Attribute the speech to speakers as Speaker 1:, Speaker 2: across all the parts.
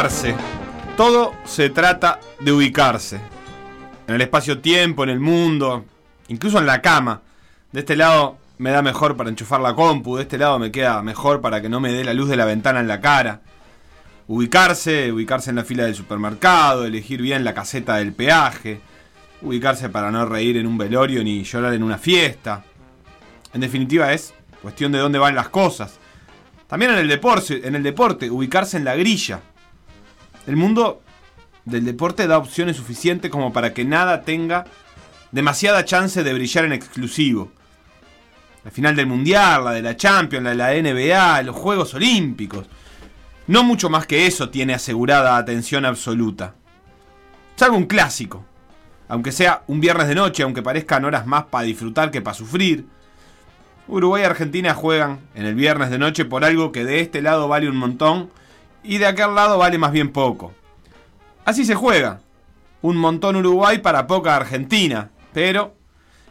Speaker 1: Ubicarse. Todo se trata de ubicarse. En el espacio-tiempo, en el mundo, incluso en la cama. De este lado me da mejor para enchufar la compu, de este lado me queda mejor para que no me dé la luz de la ventana en la cara. Ubicarse, ubicarse en la fila del supermercado, elegir bien la caseta del peaje, ubicarse para no reír en un velorio ni llorar en una fiesta. En definitiva es cuestión de dónde van las cosas. También en el deporte, en el deporte, ubicarse en la grilla. El mundo del deporte da opciones suficientes como para que nada tenga demasiada chance de brillar en exclusivo. La final del Mundial, la de la Champions, la de la NBA, los Juegos Olímpicos. No mucho más que eso tiene asegurada atención absoluta. Salvo un clásico. Aunque sea un viernes de noche, aunque parezcan horas más para disfrutar que para sufrir. Uruguay y Argentina juegan en el viernes de noche por algo que de este lado vale un montón y de aquel lado vale más bien poco. Así se juega. Un montón Uruguay para poca Argentina. Pero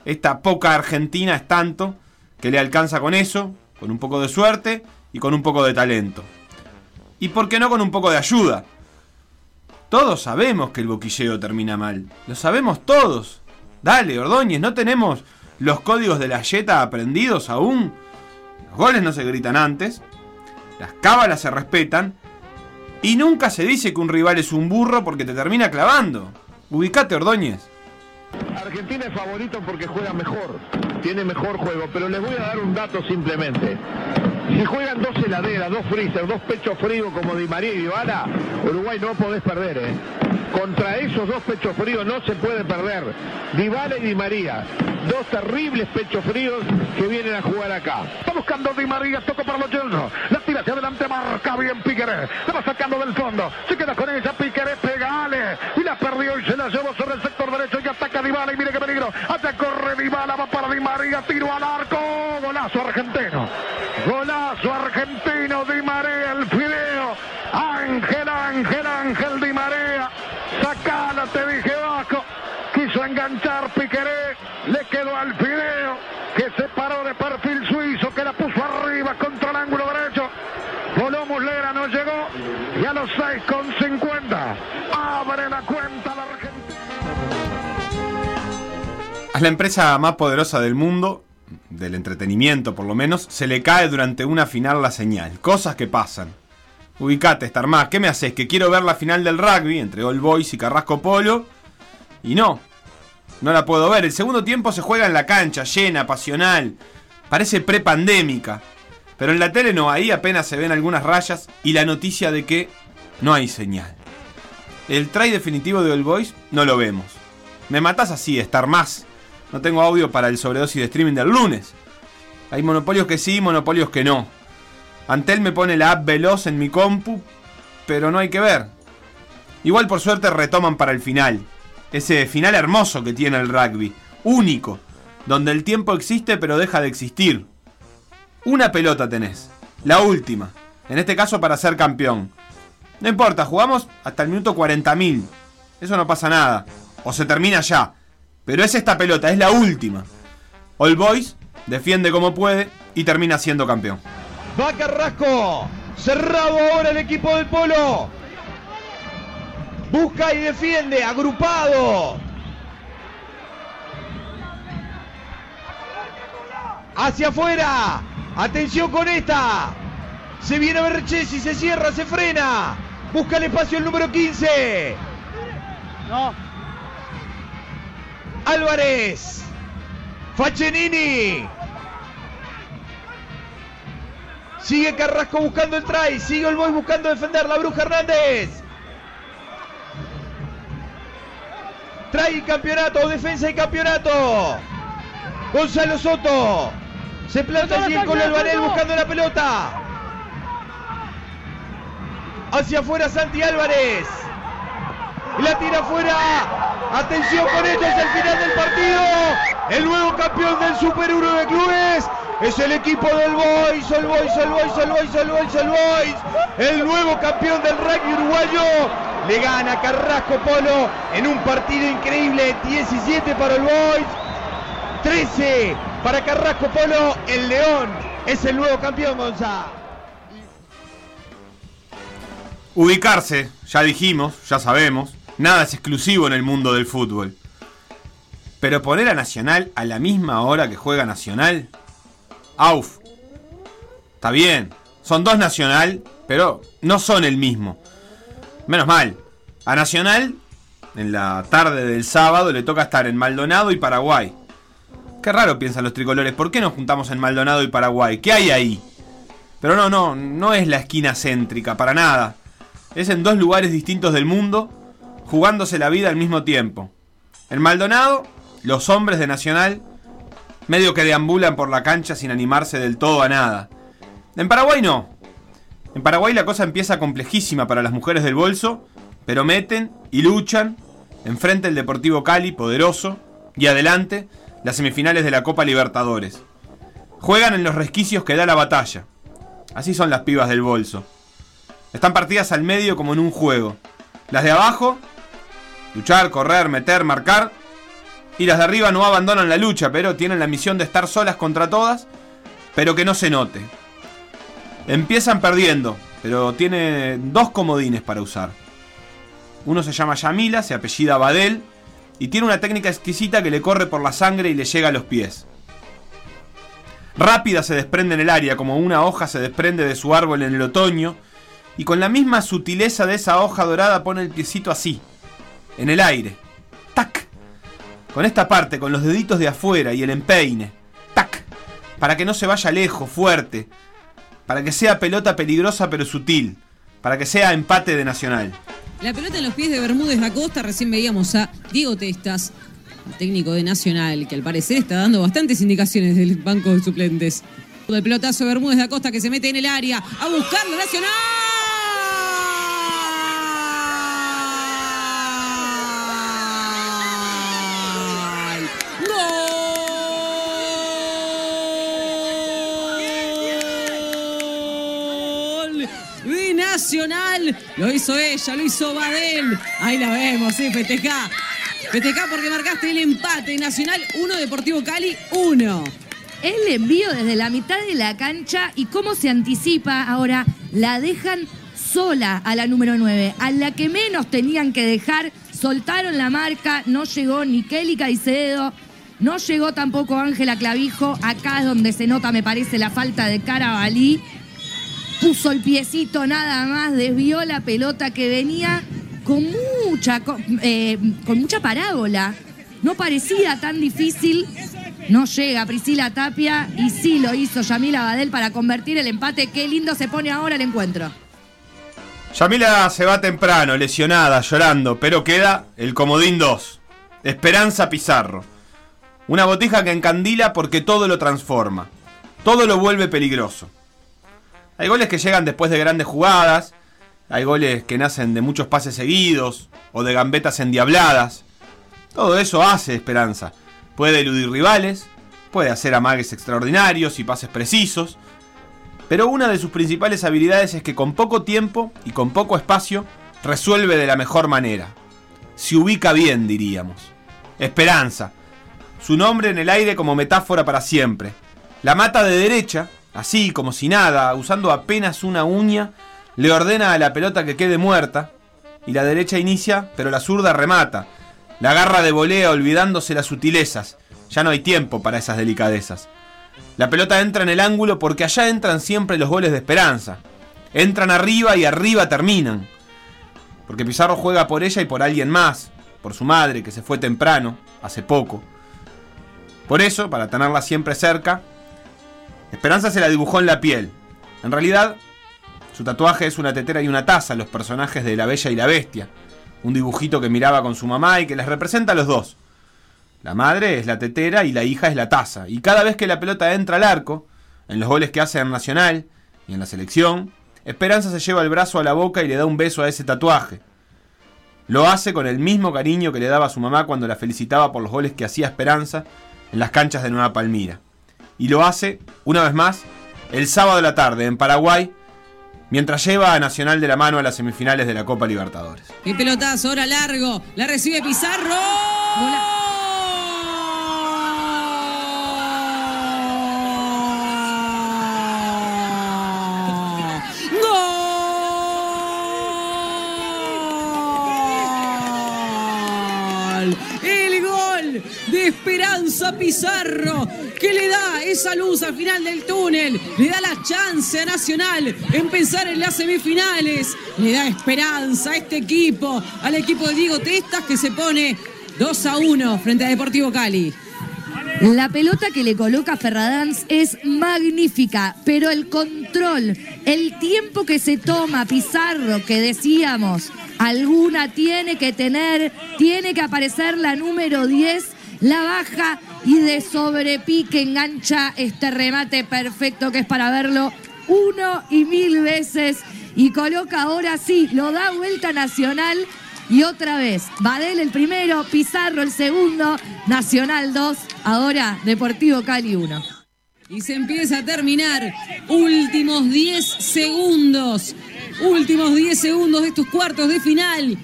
Speaker 1: esta poca Argentina es tanto que le alcanza con eso, con un poco de suerte y con un poco de talento. Y por qué no con un poco de ayuda. Todos sabemos que el boquilleo termina mal. Lo sabemos todos. Dale, Ordóñez, no tenemos los códigos de la Jetta aprendidos aún. Los goles no se gritan antes. Las cábalas se respetan. Y nunca se dice que un rival es un burro porque te termina clavando. Ubicate, Ordóñez.
Speaker 2: Argentina es favorito porque juega mejor, tiene mejor juego, pero les voy a dar un dato simplemente. Si juegan dos heladeras, dos freezer, dos pechos fríos como Di María y Dybala, Uruguay no podés perder, ¿eh? Contra esos dos pechos fríos no se puede perder. Dybala y Di María, dos terribles pechos fríos que vienen a jugar acá. Está buscando Di María, toca para los Jones. La tira hacia adelante, marca bien Piqueré. Se va sacando del fondo. Se queda con ella Piqueré, pegale. Y la perdió y se la llevó sobre el sector derecho y ataca Dybala y mire qué peligro. Corre Dybala, va para Di María, tiro al arco. Golazo argentino. Golazo argentino, Di María, el fideo. Ángel, Ángel, Ángel Di María. Sacala, te dije Vasco. Quiso enganchar Piqueré. Le quedó al fideo. Que se paró de perfil suizo. Que la puso arriba contra el ángulo derecho. Voló Muslera, no llegó. Y a los 6 con 50. La
Speaker 1: empresa más poderosa del mundo, del entretenimiento por lo menos, se le cae durante una final la señal. Cosas que pasan. Ubicate, estar más. ¿Qué me haces? Que quiero ver la final del rugby entre All Boys y Carrasco Polo. Y no. No la puedo ver. El segundo tiempo se juega en la cancha, llena, pasional. Parece prepandémica. Pero en la tele no, ahí apenas se ven algunas rayas y la noticia de que no hay señal. El try definitivo de All Boys no lo vemos. Me matas así, estar más. No tengo audio para el sobredosis de streaming del lunes. Hay monopolios que sí, monopolios que no. Antel me pone la app veloz en mi compu, pero no hay que ver. Igual por suerte retoman para el final. Ese final hermoso que tiene el rugby. Único. Donde el tiempo existe pero deja de existir. Una pelota tenés. La última. En este caso para ser campeón. No importa, jugamos hasta el minuto 40.000. Eso no pasa nada. O se termina ya. Pero es esta pelota, es la última. All Boys defiende como puede y termina siendo campeón.
Speaker 3: Va Carrasco. Cerrado ahora el equipo del Polo. Busca y defiende. Agrupado. Hacia afuera. Atención con esta. Se viene Berchesi, se cierra, se frena. Busca el espacio el número 15.
Speaker 4: No.
Speaker 3: Álvarez. Faccenini. Sigue Carrasco buscando el try. Sigue el boy buscando defender. La Bruja Hernández. Trae y campeonato. Defensa y campeonato. Gonzalo Soto. Se planta allí con el Varel buscando la pelota. Hacia afuera Santi Álvarez. La tira afuera. Atención con esto. Es el final del partido. El nuevo campeón del Super 1 de clubes. Es el equipo del Boys, el Boys, el Boys, el Boys, el Boys, el Boys. El nuevo campeón del rugby uruguayo. Le gana Carrasco Polo en un partido increíble. 17 para el Boys. 13 para Carrasco Polo. El León es el nuevo campeón, Gonzalo.
Speaker 1: Ubicarse, ya dijimos, ya sabemos, nada es exclusivo en el mundo del fútbol. Pero poner a Nacional a la misma hora que juega Nacional, auf. Está bien, son dos Nacional, pero no son el mismo. Menos mal, a Nacional, en la tarde del sábado, le toca estar en Maldonado y Paraguay. Qué raro piensan los tricolores, ¿por qué nos juntamos en Maldonado y Paraguay? ¿Qué hay ahí? Pero no, no, no es la esquina céntrica, para nada. Es en dos lugares distintos del mundo, jugándose la vida al mismo tiempo. En Maldonado, los hombres de Nacional medio que deambulan por la cancha sin animarse del todo a nada. En Paraguay no. En Paraguay la cosa empieza complejísima para las mujeres del bolso, pero meten y luchan enfrente el Deportivo Cali, poderoso, y adelante las semifinales de la Copa Libertadores. Juegan en los resquicios que da la batalla. Así son las pibas del bolso. Están partidas al medio como en un juego. Las de abajo, luchar, correr, meter, marcar. Y las de arriba no abandonan la lucha, pero tienen la misión de estar solas contra todas, pero que no se note. Empiezan perdiendo, pero tiene dos comodines para usar. Uno se llama Yamila, se apellida Badel, y tiene una técnica exquisita que le corre por la sangre y le llega a los pies. Rápida se desprende en el área, como una hoja se desprende de su árbol en el otoño, y con la misma sutileza de esa hoja dorada pone el piecito así, en el aire. ¡Tac! Con esta parte, con los deditos de afuera y el empeine. ¡Tac! Para que no se vaya lejos, fuerte. Para que sea pelota peligrosa pero sutil. Para que sea empate de Nacional.
Speaker 4: La pelota en los pies de Bermúdez da Costa. Recién veíamos a Diego Testas, técnico de Nacional, que al parecer está dando bastantes indicaciones del banco de suplentes. El pelotazo de Bermúdez da Costa que se mete en el área a buscarlo Nacional. Nacional. Lo hizo ella, lo hizo Badel. Ahí la vemos, sí, festeja. Festeja porque marcaste el empate. Nacional 1, Deportivo Cali 1.
Speaker 5: El envío desde la mitad de la cancha y cómo se anticipa ahora, la dejan sola a la número 9, a la que menos tenían que dejar, soltaron la marca, no llegó ni Kelly Caicedo, no llegó tampoco Ángela Clavijo, acá es donde se nota me parece la falta de Carabalí, puso el piecito nada más, desvió la pelota que venía con mucha, eh, con mucha parábola, no parecía tan difícil no llega Priscila Tapia y sí lo hizo Yamila Badel para convertir el empate. Qué lindo se pone ahora el encuentro.
Speaker 1: Yamila se va temprano, lesionada, llorando, pero queda el comodín 2. Esperanza Pizarro. Una botija que encandila porque todo lo transforma. Todo lo vuelve peligroso. Hay goles que llegan después de grandes jugadas. Hay goles que nacen de muchos pases seguidos o de gambetas endiabladas. Todo eso hace Esperanza. Puede eludir rivales, puede hacer amagues extraordinarios y pases precisos, pero una de sus principales habilidades es que con poco tiempo y con poco espacio resuelve de la mejor manera. Se ubica bien, diríamos. Esperanza. Su nombre en el aire como metáfora para siempre. La mata de derecha, así como si nada, usando apenas una uña, le ordena a la pelota que quede muerta, y la derecha inicia, pero la zurda remata, la garra de volea olvidándose las sutilezas. Ya no hay tiempo para esas delicadezas. La pelota entra en el ángulo porque allá entran siempre los goles de esperanza. Entran arriba y arriba terminan. Porque Pizarro juega por ella y por alguien más. Por su madre, que se fue temprano, hace poco. Por eso, para tenerla siempre cerca, Esperanza se la dibujó en la piel. En realidad, su tatuaje es una tetera y una taza, los personajes de La Bella y la Bestia un dibujito que miraba con su mamá y que les representa a los dos. La madre es la tetera y la hija es la taza. Y cada vez que la pelota entra al arco, en los goles que hace en Nacional y en la selección, Esperanza se lleva el brazo a la boca y le da un beso a ese tatuaje. Lo hace con el mismo cariño que le daba a su mamá cuando la felicitaba por los goles que hacía Esperanza en las canchas de Nueva Palmira. Y lo hace, una vez más, el sábado de la tarde en Paraguay, mientras lleva a Nacional de la mano a las semifinales de la Copa Libertadores.
Speaker 4: Qué pelotazo, ahora largo. La recibe Pizarro. Nacional. El gol de Pizarro que le da esa luz al final del túnel, le da la chance a Nacional en pensar en las semifinales, le da esperanza a este equipo, al equipo de Diego Testas que se pone 2 a 1 frente a Deportivo Cali.
Speaker 5: La pelota que le coloca Ferradans es magnífica, pero el control, el tiempo que se toma Pizarro, que decíamos, alguna tiene que tener, tiene que aparecer la número 10, la baja y de sobrepique engancha este remate perfecto que es para verlo uno y mil veces y coloca ahora sí, lo da vuelta nacional y otra vez, Badel el primero, Pizarro el segundo, Nacional 2, ahora Deportivo Cali 1.
Speaker 4: Y se empieza a terminar. Últimos 10 segundos. Últimos 10 segundos de estos cuartos de final.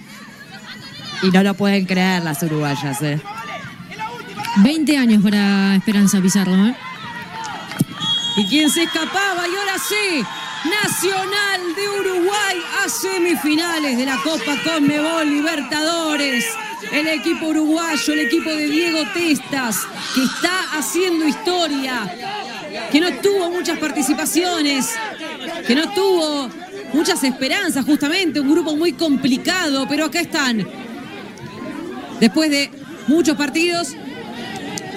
Speaker 5: Y no lo pueden creer las uruguayas, ¿eh?
Speaker 6: 20 años para Esperanza Pizarro, ¿eh?
Speaker 4: Y quien se escapaba, y ahora sí, Nacional de Uruguay a semifinales de la Copa Conmebol Libertadores. El equipo uruguayo, el equipo de Diego Testas, que está haciendo historia, que no tuvo muchas participaciones, que no tuvo muchas esperanzas, justamente, un grupo muy complicado, pero acá están. Después de muchos partidos,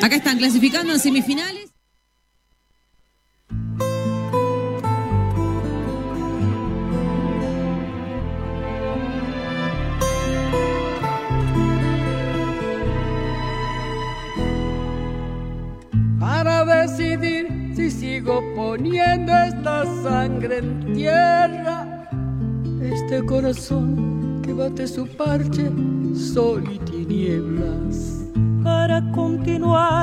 Speaker 4: acá están clasificando en semifinales.
Speaker 7: para decidir si sigo poniendo esta sangre en tierra, este corazón que bate su parche, sol y tinieblas.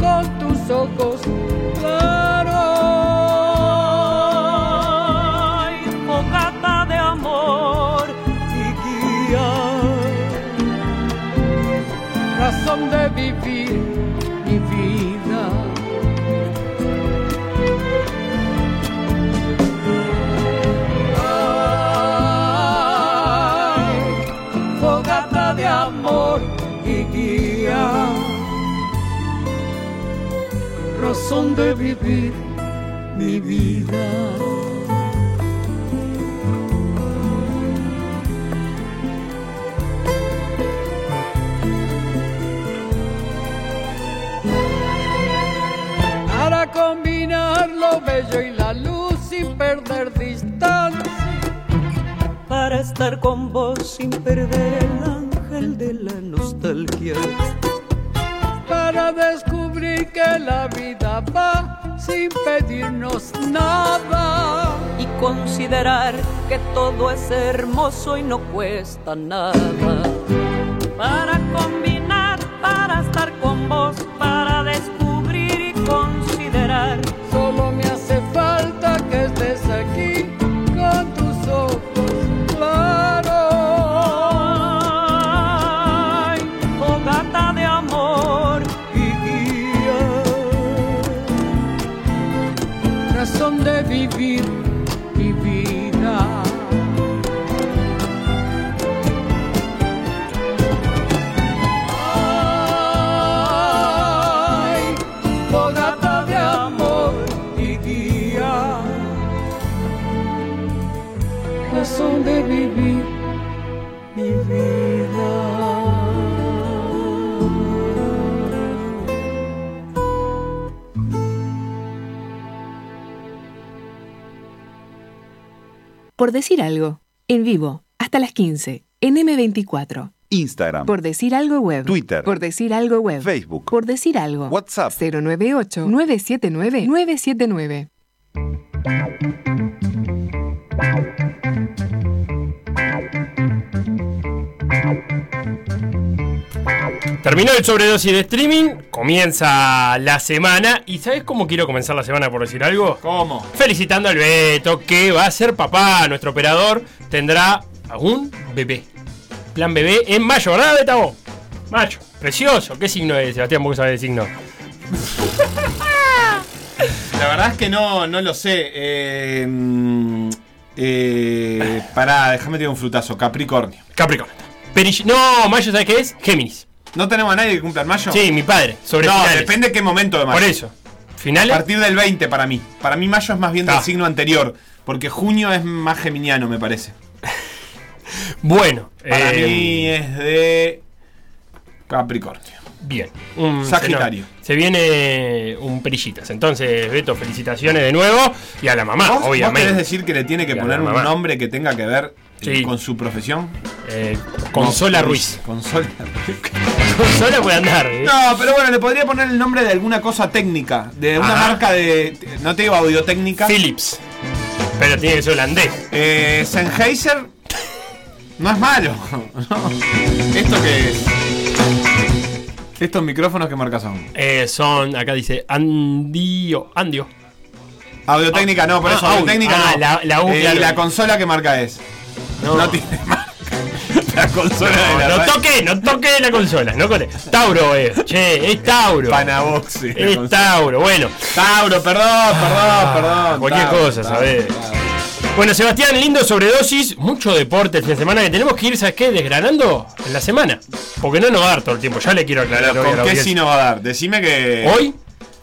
Speaker 7: con tus ojos claros.
Speaker 8: Ay, fogata de amor y guía.
Speaker 7: razón de vivir razón de vivir mi vida. para combinar lo bello y la luz sin perder distancia.
Speaker 8: Para estar con vos sin perder el ángel de la nostalgia.
Speaker 7: Para descubrir que la vida va sin pedirnos nada.
Speaker 8: y considerar que todo es hermoso y no cuesta nada. Para combinar, para estar con vos, para
Speaker 9: Por decir algo, en vivo, hasta las 15, en M24.
Speaker 10: Instagram,
Speaker 9: Por decir algo web.
Speaker 10: Twitter,
Speaker 9: Por decir algo web.
Speaker 10: Facebook,
Speaker 9: Por decir algo.
Speaker 10: WhatsApp.
Speaker 9: 098-979-979.
Speaker 11: Terminó el sobredosis de streaming, comienza la semana. ¿Y sabes cómo quiero comenzar la semana por decir algo?
Speaker 1: ¿Cómo?
Speaker 11: Felicitando al Beto, que va a ser papá. Nuestro operador tendrá a un bebé. Plan bebé en mayo, ¿verdad, Betavo? Mayo. Precioso. ¿Qué signo es, Sebastián? ¿Vos sabés el signo?
Speaker 1: La verdad es que no, no lo sé. Eh, mm, eh, pará, déjame tirar un frutazo. Capricornio.
Speaker 11: Capricornio. No, mayo, ¿sabes qué es? Géminis.
Speaker 1: ¿No tenemos a nadie que cumpla en mayo?
Speaker 11: Sí, mi padre. Sobre
Speaker 1: no,
Speaker 11: finales.
Speaker 1: depende qué momento de mayo.
Speaker 11: Por eso.
Speaker 1: A
Speaker 11: ¿Finales?
Speaker 1: partir del 20 para mí. Para mí mayo es más bien del
Speaker 11: Ah.
Speaker 1: signo anterior. Porque junio es más geminiano, me parece.
Speaker 11: Bueno.
Speaker 1: Para
Speaker 11: eh,
Speaker 1: mí es de Capricornio.
Speaker 11: Bien. Un
Speaker 1: Sagitario.
Speaker 11: Se, se viene un perillitas. Entonces, Beto, felicitaciones de nuevo. Y a la mamá,
Speaker 1: ¿Vos, vos
Speaker 11: obviamente.
Speaker 1: querés decir que le tiene que
Speaker 11: Y a
Speaker 1: poner un
Speaker 11: mamá.
Speaker 1: nombre que tenga que ver
Speaker 11: Sí.
Speaker 1: con su profesión?
Speaker 11: Eh, Consola
Speaker 1: No,
Speaker 11: Ruiz.
Speaker 1: Consola
Speaker 11: Consola puede andar. ¿eh?
Speaker 1: No, pero bueno, le podría poner el nombre de alguna cosa técnica. De una
Speaker 11: Ajá.
Speaker 1: marca de. No te digo audiotécnica.
Speaker 11: Philips. Pero tiene que ser holandés.
Speaker 1: Eh, Sennheiser. No es malo. No. ¿Esto qué es? Estos micrófonos, ¿qué marca son?
Speaker 11: Eh, son, acá dice, Andio. Andio.
Speaker 1: Audiotécnica no, por
Speaker 11: Ah,
Speaker 1: eso
Speaker 11: audio.
Speaker 1: audiotécnica
Speaker 11: Ah,
Speaker 1: no.
Speaker 11: la- la U,
Speaker 1: Eh,
Speaker 11: claro.
Speaker 1: ¿Y la consola qué marca es? No, tiene marca. La consola de
Speaker 11: No,
Speaker 1: la
Speaker 11: no toque, no toque la consola. No corre. Tauro es. Che, es Tauro.
Speaker 1: Panaboxi. la
Speaker 11: Es. Tauro. Bueno.
Speaker 1: Tauro, perdón, perdón, perdón.
Speaker 11: Cualquier
Speaker 1: Tauro,
Speaker 11: cosa, ¿sabes? Bueno, Sebastián, lindo sobredosis, mucho deporte el fin de semana que tenemos que ir, ¿sabes qué? Desgranando en la semana. Porque no nos va a dar todo el tiempo, ya le quiero aclarar
Speaker 1: Pero
Speaker 11: hoy a
Speaker 1: ¿Con
Speaker 11: la
Speaker 1: qué sí nos va a dar? Decime que.
Speaker 11: Hoy,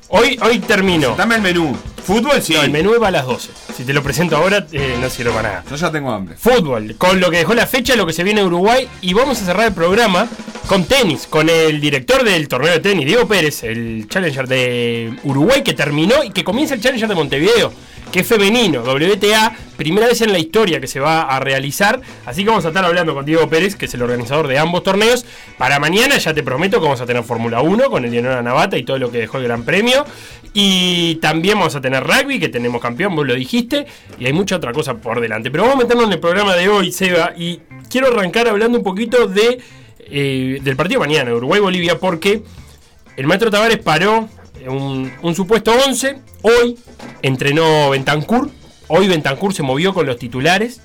Speaker 11: hoy, hoy termino.
Speaker 1: Dame el menú. Fútbol sí.
Speaker 11: No, el menú va a las 12. Si te lo presento ahora, eh, no sirve para nada.
Speaker 1: Yo ya tengo hambre.
Speaker 11: Fútbol, con lo que dejó la fecha, lo que se viene en Uruguay. Y vamos a cerrar el programa con tenis, con el director del torneo de tenis, Diego Pérez, el Challenger de Uruguay que terminó y que comienza el Challenger de Montevideo, que femenino, WTA, primera vez en la historia que se va a realizar. Así que vamos a estar hablando con Diego Pérez, que es el organizador de ambos torneos. Para mañana ya te prometo que vamos a tener Fórmula 1 con el Leonora Navata y todo lo que dejó el Gran Premio. Y también vamos a tener rugby, que tenemos campeón, vos lo dijiste, y hay mucha otra cosa por delante. Pero vamos a meternos en el programa de hoy, Seba, y quiero arrancar hablando un poquito de, eh, del partido mañana, Uruguay-Bolivia, porque el maestro Tavares paró un, un supuesto 11, hoy entrenó Bentancur, hoy Bentancur se movió con los titulares,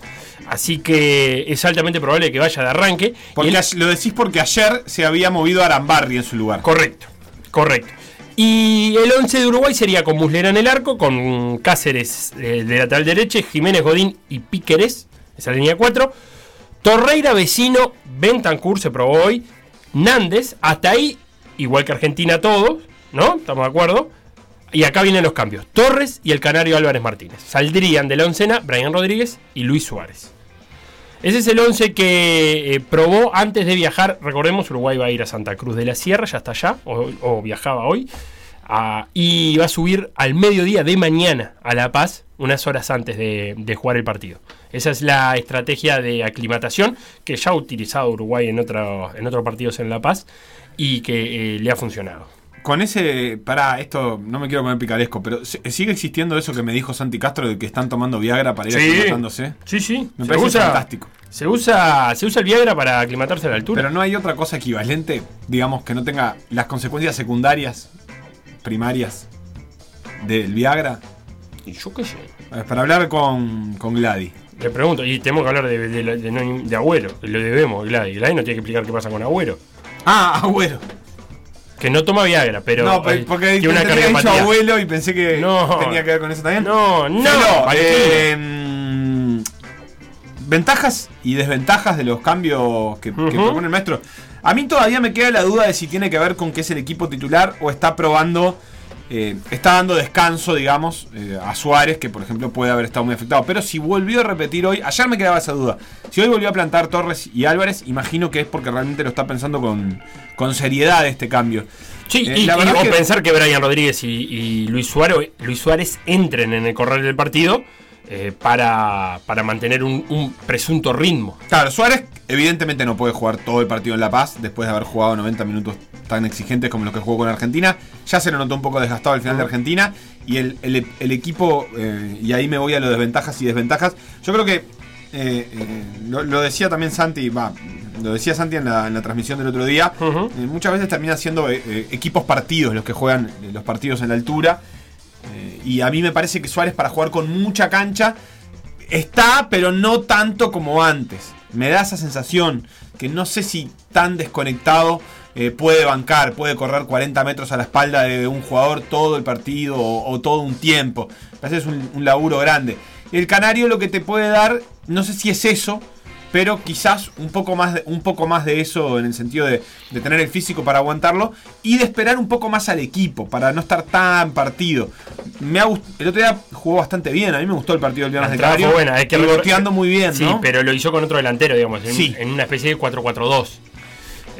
Speaker 11: así que es altamente probable que vaya de arranque. Y él-
Speaker 1: lo decís porque ayer se había movido Arambarri en su lugar.
Speaker 11: Correcto, correcto. Y el 11 de Uruguay sería con Muslera en el arco, con Cáceres eh, de lateral derecho, Jiménez Godín y Píqueres, esa línea 4. Torreira, Vecino, Bentancur se probó hoy. Nández, hasta ahí, igual que Argentina todos, ¿no? ¿Estamos de acuerdo? Y acá vienen los cambios. Torres y el Canario Álvarez Martínez. Saldrían de la oncena Brian Rodríguez y Luis Suárez. Ese es el 11 que eh, probó antes de viajar. Recordemos, Uruguay va a ir a Santa Cruz de la Sierra, ya está allá, o, viajaba hoy. Ah, y va a subir al mediodía de mañana a La Paz, unas horas antes de, de jugar el partido. Esa es la estrategia de aclimatación que ya ha utilizado Uruguay en, otro, en otros partidos en La Paz y que eh, le ha funcionado.
Speaker 1: Con ese. Pará, esto no me quiero poner picaresco, pero ¿se- ¿sigue existiendo eso que me dijo Santi Castro de que están tomando Viagra para ir
Speaker 11: Sí.
Speaker 1: aclimatándose?
Speaker 11: Sí, sí.
Speaker 1: Me
Speaker 11: se
Speaker 1: parece
Speaker 11: usa,
Speaker 1: fantástico.
Speaker 11: Se usa, se usa el Viagra para aclimatarse a la altura.
Speaker 1: Pero no hay otra cosa equivalente, digamos, que no tenga las consecuencias secundarias, primarias del Viagra.
Speaker 11: Y yo qué sé.
Speaker 1: Para hablar con, con Gladys.
Speaker 11: Le pregunto, y tenemos que hablar de, de, de, de- de Agüero, lo debemos, Gladys. Gladys no tiene que explicar qué pasa con Agüero.
Speaker 1: Ah, Agüero.
Speaker 11: Que no toma Viagra, pero.
Speaker 1: no, porque
Speaker 11: tiene una
Speaker 1: dicho abuelo y pensé que
Speaker 11: No.
Speaker 1: tenía que ver con eso también.
Speaker 11: No, no, Valentín.
Speaker 1: eh, mm, ventajas y desventajas de los cambios que, que
Speaker 11: Ujú.
Speaker 1: propone el maestro. A mí todavía me queda la duda de si tiene que ver con que es el equipo titular o está probando, eh, está dando descanso, digamos, eh, a Suárez, que por ejemplo puede haber estado muy afectado. Pero si volvió a repetir hoy, ayer me quedaba esa duda. Si hoy volvió a plantar Torres y Álvarez, imagino que es porque realmente lo está pensando con, con seriedad este cambio.
Speaker 11: Sí,
Speaker 1: Eh,
Speaker 11: y,
Speaker 1: la
Speaker 11: y-
Speaker 1: verdad
Speaker 11: o
Speaker 1: que-
Speaker 11: pensar que Brian Rodríguez y, y Luis, Suárez, Luis Suárez entren en el correr del partido eh, para, para mantener un, un presunto ritmo.
Speaker 1: Claro, Suárez evidentemente no puede jugar todo el partido en La Paz después de haber jugado 90 minutos tan exigentes como los que jugó con Argentina. Ya se lo notó un poco desgastado al final de Argentina. Y el, el- el equipo, eh, y ahí me voy a lo de ventajas y desventajas. Yo creo que eh, eh, lo, lo decía también Santi, va, lo decía Santi en la, en la transmisión del otro día. muchas veces termina siendo equipos partidos los que juegan los partidos en la altura. Y a mí me parece que Suárez para jugar con mucha cancha está, pero no tanto como antes. Me da esa sensación que no sé si tan desconectado eh, puede bancar, puede correr 40 metros a la espalda de un jugador todo el partido o, o todo un tiempo. Me parece que es un, un laburo grande. El Canario lo que te puede dar, no sé si es eso, pero quizás un poco más de, un poco más de eso en el sentido de, de tener el físico para aguantarlo y de esperar un poco más al equipo para no estar tan partido. Me ha el otro día jugó bastante bien, a mí me gustó el partido del viernes de Canario.
Speaker 11: buena, hay que
Speaker 1: pivoteando muy bien,
Speaker 11: Sí,
Speaker 1: ¿no?
Speaker 11: pero lo hizo con otro delantero, digamos, en,
Speaker 1: Sí.
Speaker 11: en una especie de 4-4-2.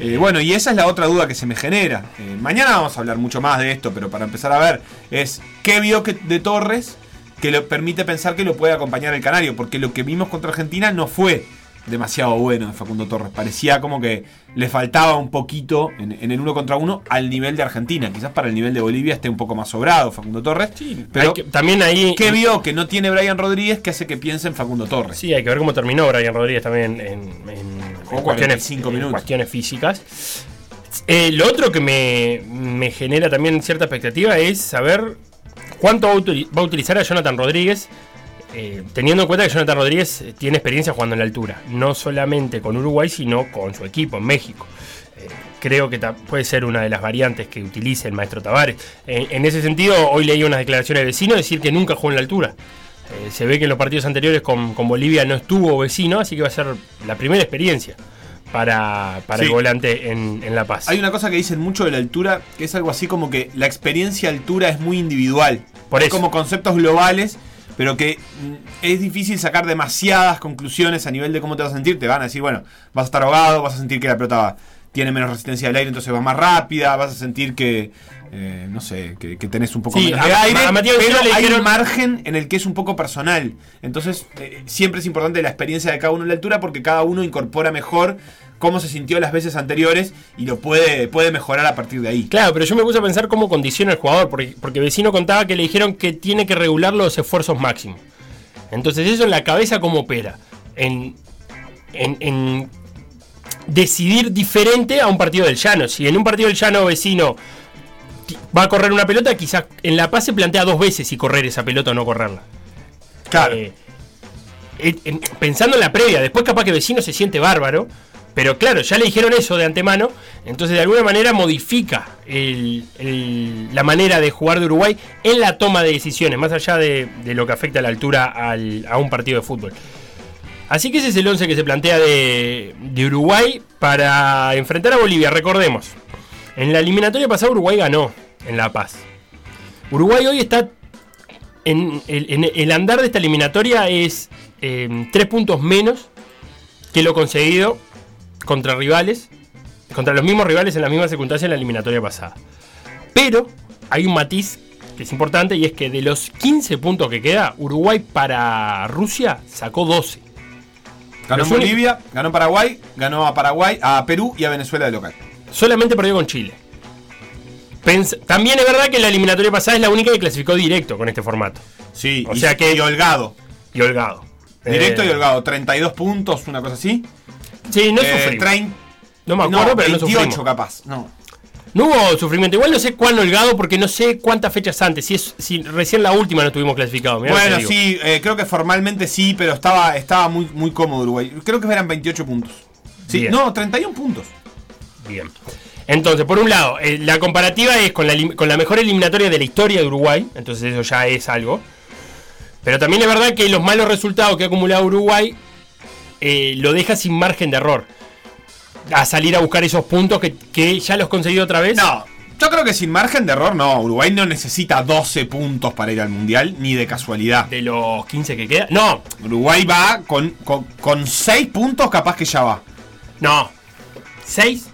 Speaker 1: Eh, bueno, y esa es la otra duda que se me genera. Eh, mañana vamos a hablar mucho más de esto, pero para empezar a ver, es qué vio que, de Torres que le permite pensar que lo puede acompañar el Canario, porque lo que vimos contra Argentina no fue demasiado bueno de Facundo Torres. Parecía como que le faltaba un poquito en, en el uno contra uno al nivel de Argentina. Quizás para el nivel de Bolivia esté un poco más sobrado Facundo Torres. pero
Speaker 11: Hay que- también ahí.
Speaker 1: ¿qué vio que no tiene Brian Rodríguez que hace que piense en Facundo Torres?
Speaker 11: Sí, hay que ver cómo terminó Brian Rodríguez también en, en- en
Speaker 1: Jugó
Speaker 11: cuestiones,
Speaker 1: 45
Speaker 11: en
Speaker 1: minutos.
Speaker 11: cuestiones físicas. Eh, lo otro que me, me genera también cierta expectativa es saber cuánto va a utilizar a Jonathan Rodríguez, eh, teniendo en cuenta que Jonathan Rodríguez eh, tiene experiencia jugando en la altura, no solamente con Uruguay, sino con su equipo en México. Eh, creo que puede ser una de las variantes que utilice el maestro Tavares. En, en ese sentido, hoy leí unas declaraciones de vecino decir que nunca jugó en la altura. Se ve que en los partidos anteriores con, con Bolivia no estuvo vecino, así que va a ser la primera experiencia para, para
Speaker 1: Sí.
Speaker 11: el volante en, en La Paz.
Speaker 1: Hay una cosa que dicen mucho de la altura, que es algo así como que la experiencia altura es muy individual.
Speaker 11: Por
Speaker 1: Es
Speaker 11: eso.
Speaker 1: como conceptos globales, pero que mm, es difícil sacar demasiadas conclusiones a nivel de cómo te vas a sentir. Te van a decir, bueno, vas a estar ahogado, vas a sentir que la pelota tiene menos resistencia al aire, entonces va más rápida, vas a sentir que, eh, no sé, que, que tenés un poco
Speaker 11: Sí,
Speaker 1: menos de
Speaker 11: a-
Speaker 1: aire,
Speaker 11: a Matías
Speaker 1: pero
Speaker 11: le
Speaker 1: hay un margen en el que es un poco personal. Entonces, eh, siempre es importante la experiencia de cada uno en la altura porque cada uno incorpora mejor cómo se sintió las veces anteriores y lo puede, puede mejorar a partir de ahí.
Speaker 11: Claro, pero yo me puse a pensar cómo condiciona el jugador, porque, porque vecino contaba que le dijeron que tiene que regular los esfuerzos máximos. Entonces eso en la cabeza cómo opera. En, en- en decidir diferente a un partido del llano. Si en un partido del llano vecino va a correr una pelota, quizás en La Paz se plantea dos veces si correr esa pelota o no correrla.
Speaker 1: Claro.
Speaker 11: Eh, eh, en- pensando en la previa, después capaz que vecino se siente bárbaro, pero claro, ya le dijeron eso de antemano, entonces de alguna manera modifica el- el- la manera de jugar de Uruguay en la toma de decisiones, más allá de, de lo que afecta a la altura al- a un partido de fútbol. Así que ese es el 11 que se plantea de, de Uruguay para enfrentar a Bolivia, recordemos. En la eliminatoria pasada Uruguay ganó en La Paz. Uruguay hoy está en el, en el andar de esta eliminatoria es eh, tres puntos menos que lo conseguido contra rivales, contra los mismos rivales en las mismas circunstancias en la eliminatoria pasada. Pero hay un matiz que es importante y es que de los 15 puntos que queda, Uruguay para Rusia sacó 12.
Speaker 1: Ganó
Speaker 11: Los
Speaker 1: Bolivia, ganó Paraguay, ganó a Paraguay, a Perú y a Venezuela de local.
Speaker 11: Solamente perdió con Chile. Pens- También es verdad que la eliminatoria pasada es la única que clasificó directo con este formato.
Speaker 1: Sí,
Speaker 11: O
Speaker 1: y,
Speaker 11: sea que-
Speaker 1: y holgado.
Speaker 11: Y holgado.
Speaker 1: Directo
Speaker 11: Eh,
Speaker 1: y holgado. 32 puntos, una cosa así.
Speaker 11: Sí, no
Speaker 1: Eh,
Speaker 11: sufrimos.
Speaker 1: 30
Speaker 11: No me acuerdo, pero no
Speaker 1: 28
Speaker 11: sufrimos.
Speaker 1: capaz. No.
Speaker 11: No hubo sufrimiento. Igual no sé cuán holgado porque no sé cuántas fechas antes. Si, es, si recién la última no estuvimos clasificados. mirá
Speaker 1: bueno, sí, eh, creo que formalmente sí, pero estaba, estaba muy, muy cómodo Uruguay. Creo que eran 28 puntos. Sí,
Speaker 11: Bien.
Speaker 1: no, 31 puntos.
Speaker 11: Bien. Entonces, por un lado, eh, la comparativa es con la, con la mejor eliminatoria de la historia de Uruguay, entonces eso ya es algo. Pero también es verdad que los malos resultados que ha acumulado Uruguay eh, lo deja sin margen de error. A salir a buscar esos puntos que, que ya los conseguido otra vez.
Speaker 1: No, yo creo que sin margen de error, no. Uruguay no necesita 12 puntos para ir al mundial, ni de casualidad.
Speaker 11: De los 15 que queda. No,
Speaker 1: Uruguay va con, con, con 6 puntos, capaz que ya va.
Speaker 11: no. 6.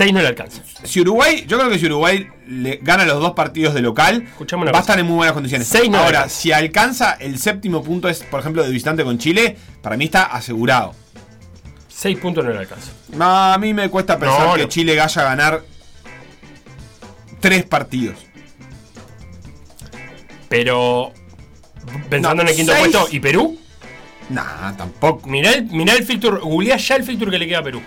Speaker 11: 6 no le alcanza.
Speaker 1: Si Uruguay, yo creo que si Uruguay le gana los dos partidos de local,
Speaker 11: Escuchame una
Speaker 1: va a
Speaker 11: cosa.
Speaker 1: estar en muy buenas condiciones.
Speaker 11: Seis no le
Speaker 1: Ahora,
Speaker 11: alcanza.
Speaker 1: si alcanza el séptimo punto, es por ejemplo de visitante con Chile, para mí está asegurado.
Speaker 11: 6 puntos no le alcanza.
Speaker 1: No, a mí me cuesta pensar
Speaker 11: No,
Speaker 1: que
Speaker 11: no.
Speaker 1: Chile vaya a ganar tres partidos.
Speaker 11: Pero. Pensando
Speaker 1: No,
Speaker 11: en el quinto
Speaker 1: seis.
Speaker 11: puesto, ¿y Perú?
Speaker 1: Nah, tampoco.
Speaker 11: Mirá el, mirá el filtro, googleá ya el filtro que le queda a Perú.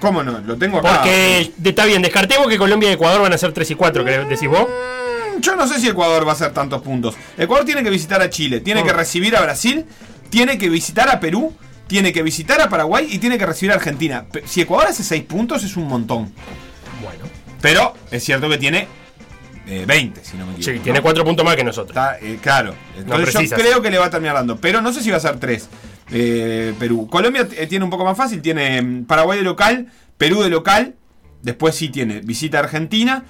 Speaker 1: ¿Cómo no? Lo tengo acá.
Speaker 11: Porque está bien, descartemos que Colombia y Ecuador van a ser 3 y 4, que decís vos.
Speaker 1: Mm, Yo no sé si Ecuador va a hacer tantos puntos. Ecuador tiene que visitar a Chile, tiene que recibir a Brasil, tiene que visitar a Perú, tiene que visitar a Paraguay y tiene que recibir a Argentina. Si Ecuador hace 6 puntos es un montón.
Speaker 11: Bueno.
Speaker 1: Pero es cierto que tiene eh, 20, si no me equivoco.
Speaker 11: Sí, tiene
Speaker 1: ¿no?
Speaker 11: 4 puntos más que nosotros.
Speaker 1: Está, eh, claro. Entonces yo creo que le va a terminar dando. Pero no sé si va a ser 3. Perú. Colombia eh, tiene un poco más fácil. Tiene mm, Paraguay de local, Perú de local. Después sí tiene visita a Argentina.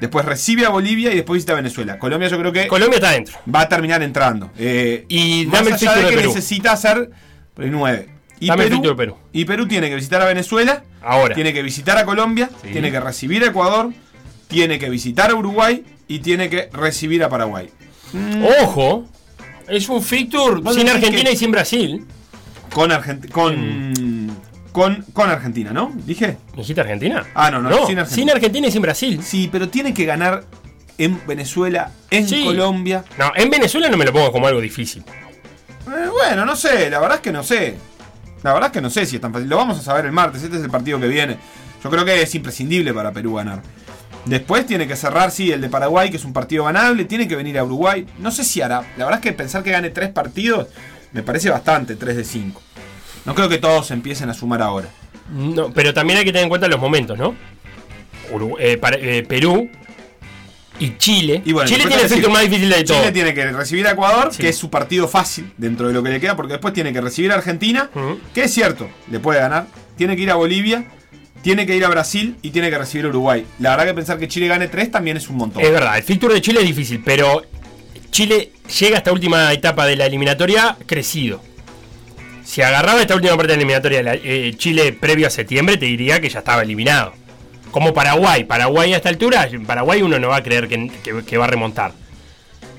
Speaker 1: Después recibe a Bolivia y después visita a Venezuela. Colombia yo creo que
Speaker 11: Colombia está
Speaker 1: va a terminar entrando. Eh,
Speaker 11: Y
Speaker 1: más
Speaker 11: dame
Speaker 1: allá de
Speaker 11: de
Speaker 1: que
Speaker 11: Perú.
Speaker 1: necesita hacer 9. Y
Speaker 11: Dame
Speaker 1: Perú,
Speaker 11: Perú.
Speaker 1: y Perú tiene que visitar a Venezuela.
Speaker 11: Ahora.
Speaker 1: Tiene que visitar a Colombia.
Speaker 11: Sí.
Speaker 1: Tiene que recibir a Ecuador. Tiene que visitar a Uruguay. Y tiene que recibir a Paraguay.
Speaker 11: Ojo, es un fixture sin Argentina
Speaker 1: que-
Speaker 11: y sin Brasil.
Speaker 1: Con, Argent- con, con, con Argentina, ¿no? ¿Dije?
Speaker 11: ¿Dijiste Argentina?
Speaker 1: Ah, no, no,
Speaker 11: no
Speaker 1: sin
Speaker 11: sin
Speaker 1: Argentina.
Speaker 11: Argentina. y sin Brasil.
Speaker 1: Sí, pero tiene que ganar en Venezuela, en
Speaker 11: Sí.
Speaker 1: Colombia.
Speaker 11: No, en Venezuela no me lo pongo como algo difícil.
Speaker 1: Eh, bueno, no sé, la verdad es que no sé. La verdad es que no sé si es tan fácil. Lo vamos a saber el martes, este es el partido que viene. Yo creo que es imprescindible para Perú ganar. Después tiene que cerrar, sí, el de Paraguay, que es un partido ganable. Tiene que venir a Uruguay. No sé si hará. La verdad es que pensar que gane tres partidos me parece bastante, 3 de 5. No creo que todos empiecen a sumar ahora.
Speaker 11: No, pero también hay que tener en cuenta los momentos, ¿no? Urugu- eh, para- eh, Perú y Chile.
Speaker 1: Y bueno,
Speaker 11: Chile tiene el fixture más difícil de todo.
Speaker 1: Chile tiene que recibir a Ecuador,
Speaker 11: Sí.
Speaker 1: que es su partido fácil dentro de lo que le queda, porque después tiene que recibir a Argentina, que es cierto, le puede ganar. Tiene que ir a Bolivia, tiene que ir a Brasil y tiene que recibir a Uruguay. La verdad que pensar que Chile gane 3 también es un montón.
Speaker 11: Es verdad, el fixture de Chile es difícil, pero Chile llega a esta última etapa de la eliminatoria crecido. Si agarraba esta última parte de la eliminatoria de la- eh, Chile previo a septiembre, te diría que ya estaba eliminado. Como Paraguay. Paraguay a esta altura, en Paraguay uno no va a creer que, que- que va a remontar.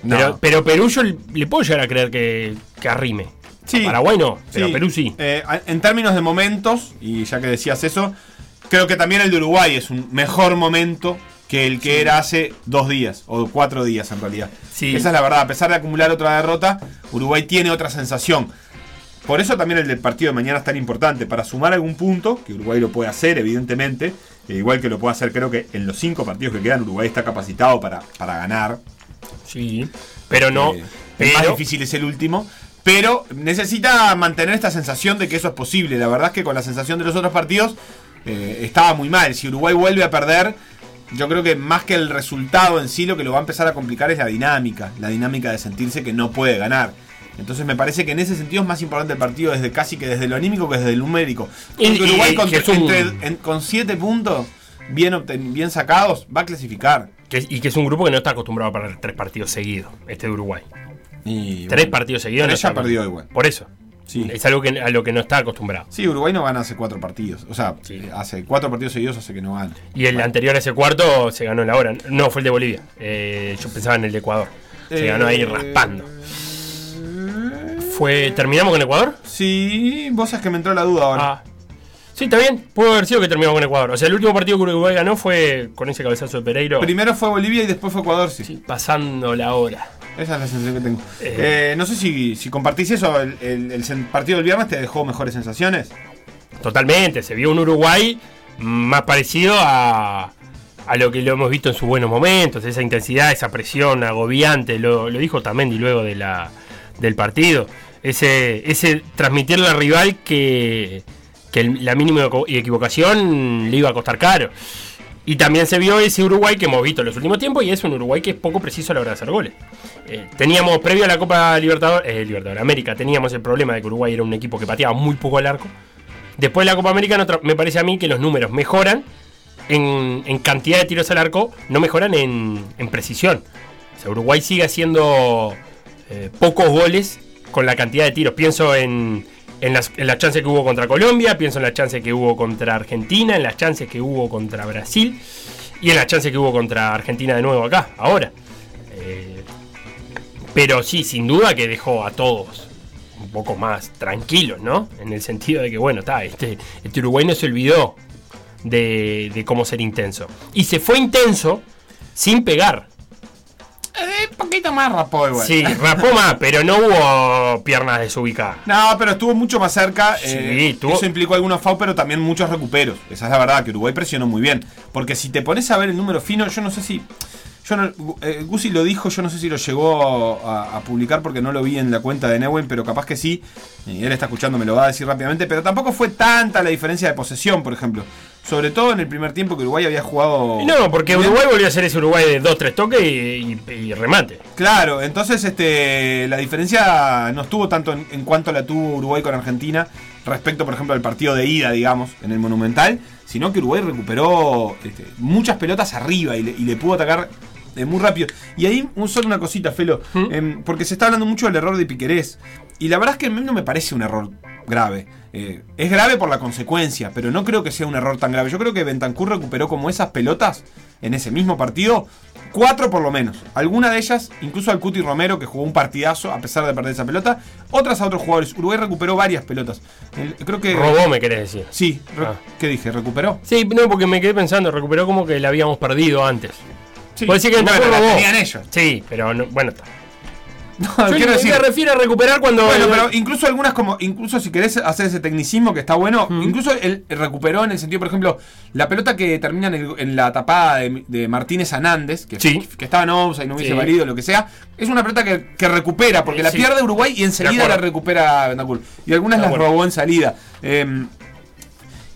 Speaker 1: No.
Speaker 11: Pero, pero Perú yo le puedo llegar a creer que, que arrime.
Speaker 1: Sí.
Speaker 11: A Paraguay no, pero
Speaker 1: Sí.
Speaker 11: Perú sí.
Speaker 1: Eh, en términos de momentos, y ya que decías eso, creo que también el de Uruguay es un mejor momento que el que era hace dos días, o cuatro días en realidad.
Speaker 11: Sí.
Speaker 1: Esa es la verdad, a pesar de acumular otra derrota, Uruguay tiene otra sensación. Por eso también el del partido de mañana es tan importante, para sumar algún punto, que Uruguay lo puede hacer, evidentemente, e igual que lo puede hacer, creo que en los cinco partidos que quedan, Uruguay está capacitado para, para ganar.
Speaker 11: Sí. Pero no.
Speaker 1: Eh, más difícil es el último. Pero necesita mantener esta sensación de que eso es posible. La verdad es que con la sensación de los otros partidos eh, estaba muy mal. Si Uruguay vuelve a perder, yo creo que más que el resultado en sí, lo que lo va a empezar a complicar es la dinámica. La dinámica de sentirse que no puede ganar. Entonces me parece que en ese sentido es más importante el partido desde casi que desde lo anímico que desde lo numérico.
Speaker 11: Y-
Speaker 1: Porque Uruguay con, entre- en- siete puntos bien, obten- bien sacados va a clasificar.
Speaker 11: y que es un grupo que no está acostumbrado a perder tres partidos seguidos, este de Uruguay.
Speaker 1: Y,
Speaker 11: Tres
Speaker 1: bueno,
Speaker 11: partidos seguidos.
Speaker 1: tres
Speaker 11: no
Speaker 1: perdió igual.
Speaker 11: Por eso.
Speaker 1: Sí.
Speaker 11: Es algo que, a lo que no está acostumbrado.
Speaker 1: Sí, Uruguay no gana hace cuatro partidos. O sea,
Speaker 11: Sí.
Speaker 1: hace cuatro partidos seguidos hace que no gana.
Speaker 11: Y el anterior a ese cuarto se ganó en la hora. No, fue el de Bolivia. Eh, yo pensaba en el de Ecuador. Se
Speaker 1: Eh,
Speaker 11: ganó ahí raspando. Fue, ¿Terminamos con Ecuador?
Speaker 1: Sí, vos sabés que me entró la duda ahora.
Speaker 11: Ah. Sí, está bien. Pudo haber sido que terminamos con Ecuador. O sea, el último partido que Uruguay ganó fue con ese cabezazo de Pereiro.
Speaker 1: Primero fue Bolivia y después fue Ecuador, sí.
Speaker 11: Sí, pasando la hora.
Speaker 1: Esa es la sensación que tengo.
Speaker 11: Eh.
Speaker 1: Eh, no sé si, si compartís eso, el, el- el partido del viernes te dejó mejores sensaciones.
Speaker 11: Totalmente. Se vio un Uruguay más parecido a, a lo que lo hemos visto en sus buenos momentos. Esa intensidad, esa presión agobiante. Lo, lo dijo Tamendi luego de la, del partido. Ese, ese transmitirle al rival que, que la mínima equivocación le iba a costar caro. Y también se vio ese Uruguay que hemos visto en los últimos tiempos y es un Uruguay que es poco preciso a la hora de hacer goles. Eh, teníamos, previo a la Copa Libertadores, eh, Libertadores América, teníamos el problema de que Uruguay era un equipo que pateaba muy poco al arco. Después de la Copa América me parece a mí que los números mejoran en, en cantidad de tiros al arco, no mejoran en, en precisión. O sea, Uruguay sigue haciendo eh, pocos goles con la cantidad de tiros. Pienso en, en las, en las chances que hubo contra Colombia, pienso en las chances que hubo contra Argentina, en las chances que hubo contra Brasil y en las chances que hubo contra Argentina de nuevo acá, ahora. Eh, pero sí, sin duda que dejó a todos un poco más tranquilos, ¿no? En el sentido de que, bueno, está, este, este Uruguay no se olvidó de, de cómo ser intenso. Y se fue intenso sin pegar.
Speaker 1: Eh, un poquito más rapó igual.
Speaker 11: Sí, rapó más, pero no hubo piernas desubicadas.
Speaker 1: No, pero estuvo mucho más cerca.
Speaker 11: Sí,
Speaker 1: eh,
Speaker 11: tuvo-
Speaker 1: Eso implicó algunos FAU, pero también muchos recuperos. Esa es la verdad, que Uruguay presionó muy bien. Porque si te pones a ver el número fino, yo no sé si. Yo no, eh, Gusi lo dijo, yo no sé si lo llegó a, a publicar porque no lo vi en la cuenta de Neuen, pero capaz que sí. Y él está escuchando, me lo va a decir rápidamente. Pero tampoco fue tanta la diferencia de posesión, por ejemplo. Sobre todo en el primer tiempo que Uruguay había jugado.
Speaker 11: Y no, porque
Speaker 1: bien.
Speaker 11: Uruguay volvió a ser ese Uruguay de 2-3 toques y, y- y remate.
Speaker 1: Claro, entonces este, la diferencia no estuvo tanto en, en cuanto la tuvo Uruguay con Argentina respecto, por ejemplo, al partido de ida, digamos, en el Monumental, sino que Uruguay recuperó este, muchas pelotas arriba y le, y le pudo atacar eh, muy rápido. Y ahí un, solo una cosita, Felo, em, porque se está hablando mucho del error de Piquerés. Y la verdad es que a mí no me parece un error grave. Eh, es grave por la consecuencia, pero no creo que sea un error tan grave. Yo creo que Bentancur recuperó como esas pelotas en ese mismo partido, cuatro por lo menos. Alguna de ellas, incluso al Cuti Romero, que jugó un partidazo a pesar de perder esa pelota. Otras a otros jugadores. Uruguay recuperó varias pelotas. El- creo que.
Speaker 11: Robó, me querés decir.
Speaker 1: Sí,
Speaker 11: Ah.
Speaker 1: ¿qué dije? ¿Recuperó?
Speaker 11: Sí, no, porque me quedé pensando, recuperó como que la habíamos perdido antes.
Speaker 1: Sí.
Speaker 11: Puede decir que
Speaker 1: Bueno, la tenían ellos.
Speaker 11: Sí, pero no, bueno, está.
Speaker 1: No,
Speaker 11: Yo
Speaker 1: quiero decir.
Speaker 11: me refiero a recuperar cuando.
Speaker 1: Bueno, pero incluso algunas como, incluso si querés hacer ese tecnicismo que está bueno, incluso él recuperó en el sentido, por ejemplo, la pelota que termina en, el- en la tapada de, de Martínez Hernández, que,
Speaker 11: Sí.
Speaker 1: que estaba en offside, no hubiese
Speaker 11: Sí.
Speaker 1: valido, lo que sea, es una pelota que, que recupera, porque la
Speaker 11: sí.
Speaker 1: pierde Uruguay y enseguida la recupera Bentancur. Y algunas las robó en salida. Eh,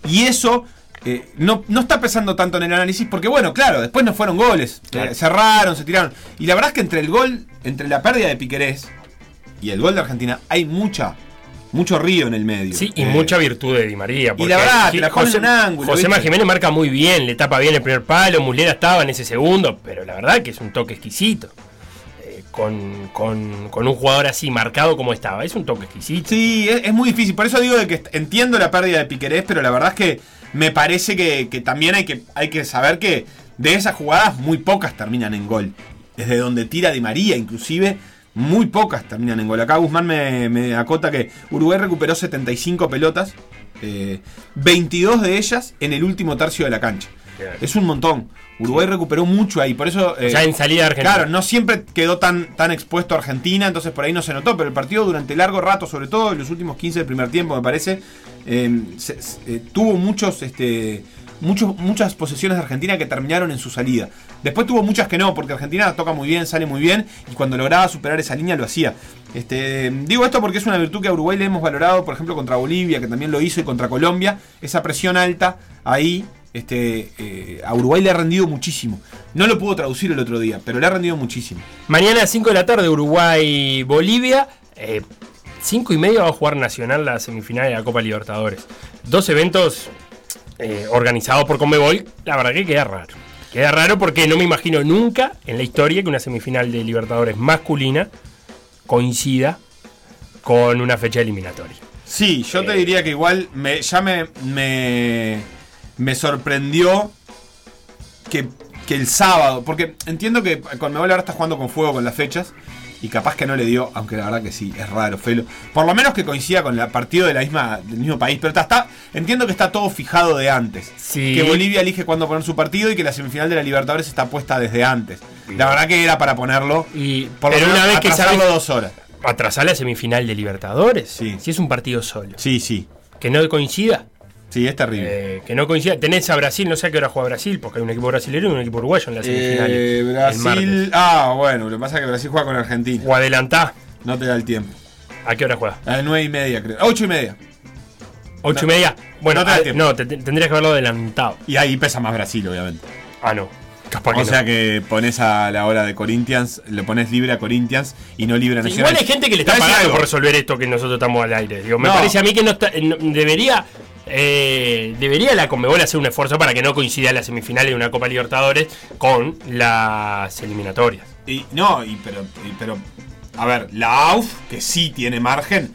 Speaker 1: y eso eh, no, no está pesando tanto en el análisis, porque bueno, claro, después no fueron goles.
Speaker 11: Claro.
Speaker 1: Eh, cerraron, se tiraron. Y la verdad es que entre el gol, entre la pérdida de Piquerés y el gol de Argentina, hay mucha, mucho río en el medio.
Speaker 11: Sí, y
Speaker 1: Eh,
Speaker 11: mucha virtud de Di María.
Speaker 1: y la verdad, te la
Speaker 11: José,
Speaker 1: en un ángulo,
Speaker 11: José
Speaker 1: ¿viste?
Speaker 11: Jiménez marca muy bien, le tapa bien el primer palo, Muslera estaba en ese segundo, pero la verdad que es un toque exquisito. Eh, con, con- con un jugador así marcado como estaba, es un toque exquisito.
Speaker 1: Sí, es, es muy difícil. Por eso digo de que entiendo la pérdida de Piquerés, pero la verdad es que me parece que, que también hay que, hay que saber que de esas jugadas muy pocas terminan en gol. Desde donde tira Di María, inclusive, muy pocas terminan en gol. Acá Guzmán me, me acota que Uruguay recuperó 75 pelotas, eh, 22 de ellas en el último tercio de la cancha. Es un montón. Uruguay recuperó mucho ahí, por eso... eh,
Speaker 11: Ya en salida de Argentina.
Speaker 1: Claro, no siempre quedó tan, tan expuesto a Argentina, entonces por ahí no se notó, pero el partido durante largo rato, sobre todo en los últimos 15 del primer tiempo, me parece, eh, se- eh, tuvo muchos, este, muchas posesiones de Argentina que terminaron en su salida. Después tuvo muchas que no, porque Argentina toca muy bien, sale muy bien, y cuando lograba superar esa línea lo hacía. Este, digo esto porque es una virtud que a Uruguay le hemos valorado, por ejemplo, contra Bolivia, que también lo hizo, y contra Colombia, esa presión alta ahí. Este, eh, a Uruguay le ha rendido muchísimo. No lo pudo traducir el otro día, pero le ha rendido muchísimo.
Speaker 11: Mañana a 5 de la tarde, Uruguay-Bolivia. 5 y medio va a jugar Nacional la semifinal de la Copa Libertadores. Dos eventos eh, organizados por Conmebol. La verdad que queda raro. Queda raro porque no me imagino nunca en la historia que una semifinal de Libertadores masculina coincida con una fecha eliminatoria.
Speaker 1: Sí, yo te diría que igual me, ya me, me, me sorprendió que, que el sábado, porque entiendo que Conmebol ahora está jugando con fuego con las fechas y capaz que no le dio, aunque la verdad que sí, es raro, Felo. Por lo menos que coincida con el partido de la misma, del mismo país, pero está, está- entiendo que está todo fijado de antes.
Speaker 11: Sí.
Speaker 1: Que Bolivia elige cuándo poner su partido y que la semifinal de la Libertadores está puesta desde antes. La verdad que era para ponerlo,
Speaker 11: Y,
Speaker 1: por lo
Speaker 11: pero
Speaker 1: menos
Speaker 11: una vez que sabes
Speaker 1: dos horas.
Speaker 11: atrasar la semifinal de Libertadores,
Speaker 1: Sí.
Speaker 11: si es un partido solo,
Speaker 1: Sí, sí.
Speaker 11: que no coincida,
Speaker 1: Sí, es terrible.
Speaker 11: Eh, que no coincida. Tenés a Brasil, no sé a qué hora juega Brasil, porque hay un equipo brasileño y un equipo uruguayo en la semifinal.
Speaker 1: Eh,
Speaker 11: el
Speaker 1: Brasil. Ah, bueno, lo que pasa es que Brasil juega con Argentina.
Speaker 11: O adelantá.
Speaker 1: No te da el tiempo.
Speaker 11: ¿A qué hora juega?
Speaker 1: A las nueve y media, creo. A ocho y media.
Speaker 11: 8 y media. Bueno,
Speaker 1: No te da tiempo.
Speaker 11: no, te- te- tendrías que haberlo adelantado.
Speaker 1: Y ahí pesa más Brasil, obviamente.
Speaker 11: Ah, no. Capaz que
Speaker 1: o
Speaker 11: no.
Speaker 1: sea que pones a la hora de Corinthians, le pones libre a Corinthians y no libre a
Speaker 11: Sí,
Speaker 1: Nacional.
Speaker 11: Igual hay gente que le está pagando
Speaker 1: algo.
Speaker 11: por resolver esto que nosotros estamos al aire. Digo, me parece a mí que no está, debería eh, debería la Conmebol hacer un esfuerzo para que no coincida la semifinal de una Copa Libertadores con las eliminatorias.
Speaker 1: Y, no, y, pero, y- pero. A ver, la AUF, que sí tiene margen,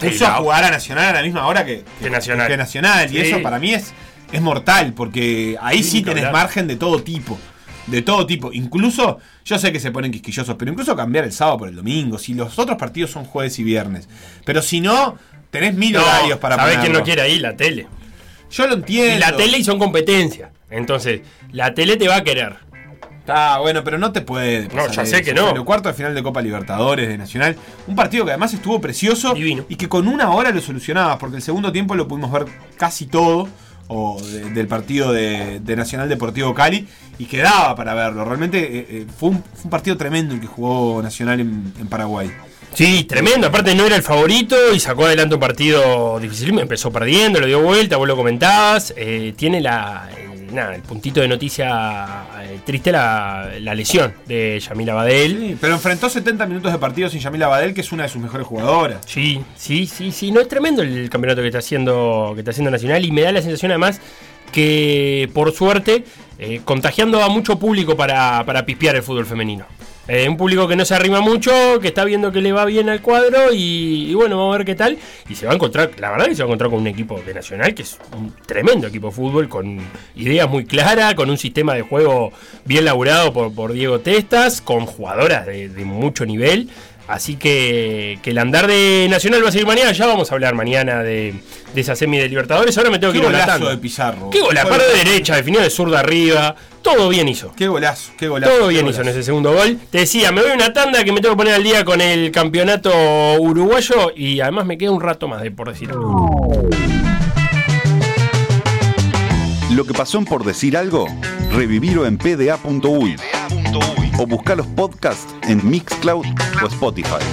Speaker 1: puso a jugar a Nacional a la misma hora que,
Speaker 11: Que Nacional.
Speaker 1: que Nacional. Y eso para mí es, es mortal, porque ahí
Speaker 11: Sí,
Speaker 1: sí tenés
Speaker 11: hablar.
Speaker 1: margen de todo tipo. De todo tipo. Incluso, yo sé que se ponen quisquillosos, pero incluso cambiar el sábado por el domingo. Si los otros partidos son jueves y viernes. Pero si no, tenés mil
Speaker 11: No,
Speaker 1: horarios para
Speaker 11: ¿Sabés quién no quiere ahí? La tele.
Speaker 1: Yo lo entiendo.
Speaker 11: Y la tele y son competencia. Entonces, la tele te va a querer.
Speaker 1: Ah, bueno, pero no te puede.
Speaker 11: No, ya sé que no.
Speaker 1: Los cuartos de final de Copa Libertadores de Nacional. Un partido que además estuvo precioso.
Speaker 11: Divino.
Speaker 1: Y que con una hora lo solucionabas, porque el segundo tiempo lo pudimos ver casi todo. O de- del partido de, de Nacional Deportivo Cali. Y quedaba para verlo. Realmente eh, eh, fue, un, fue un partido tremendo el que jugó Nacional en, en Paraguay.
Speaker 11: Sí, tremendo. Aparte no era el favorito y sacó adelante un partido difícil. Me empezó perdiendo, lo dio vuelta, vos lo comentabas. Eh, tiene la, el, nada, el puntito de noticia eh, triste la, la lesión de Yamila Badel.
Speaker 1: Sí, pero enfrentó 70 minutos de partido sin Yamila Badel, que es una de sus mejores jugadoras.
Speaker 11: Sí, sí, sí, sí. No es tremendo el campeonato que está haciendo, que está haciendo Nacional y me da la sensación además que por suerte eh, contagiando a mucho público para, para pispear el fútbol femenino. Eh, un público que no se arrima mucho, que está viendo que le va bien al cuadro y, bueno, vamos a ver qué tal. Y se va a encontrar, la verdad que se va a encontrar con un equipo de Nacional que es un tremendo equipo de fútbol, con ideas muy claras, con un sistema de juego bien laburado por, por Diego Testas, con jugadoras de mucho nivel. Así que, que el andar de Nacional va a seguir mañana. Ya vamos a hablar mañana de, de esa semi de Libertadores. Ahora me tengo que ir a la
Speaker 1: golazo
Speaker 11: tanda.
Speaker 1: de Pizarro.
Speaker 11: Qué golazo,
Speaker 1: Fue-
Speaker 11: par de derecha, definió de zurda arriba. Todo bien hizo.
Speaker 1: Qué golazo, qué golazo.
Speaker 11: Todo bien
Speaker 1: golazo.
Speaker 11: hizo en ese segundo gol. Te decía, me voy a una tanda que me tengo que poner al día con el campeonato uruguayo y además me queda un rato más de por decir algo.
Speaker 10: Lo que pasó en Por Decir Algo, revivirlo en pda.uy o buscar los podcasts en Mixcloud o Spotify.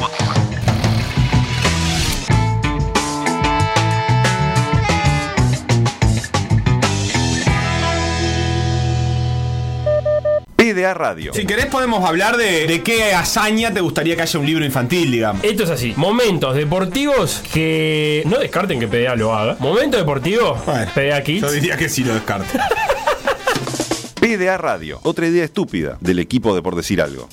Speaker 10: PDA Radio.
Speaker 1: Si querés podemos hablar de, de qué hazaña te gustaría que haya un libro infantil, digamos.
Speaker 11: Esto es así. Momentos deportivos que no descarten que PDA lo haga. Momento deportivo, PDA Kids.
Speaker 1: Yo diría que sí lo descarto.
Speaker 10: PDA Radio, otra idea estúpida del equipo de Por Decir Algo.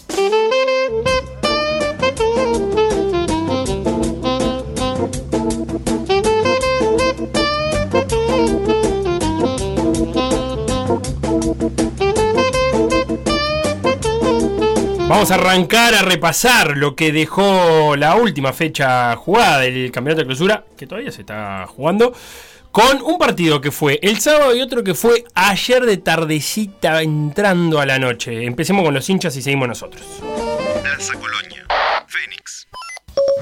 Speaker 11: Vamos a arrancar a repasar lo que dejó la última fecha jugada del campeonato de clausura, que todavía se está jugando, con un partido que fue el sábado y otro que fue ayer de tardecita entrando a la noche. Empecemos con los hinchas y seguimos nosotros.
Speaker 10: Plaza Colonia, Fénix.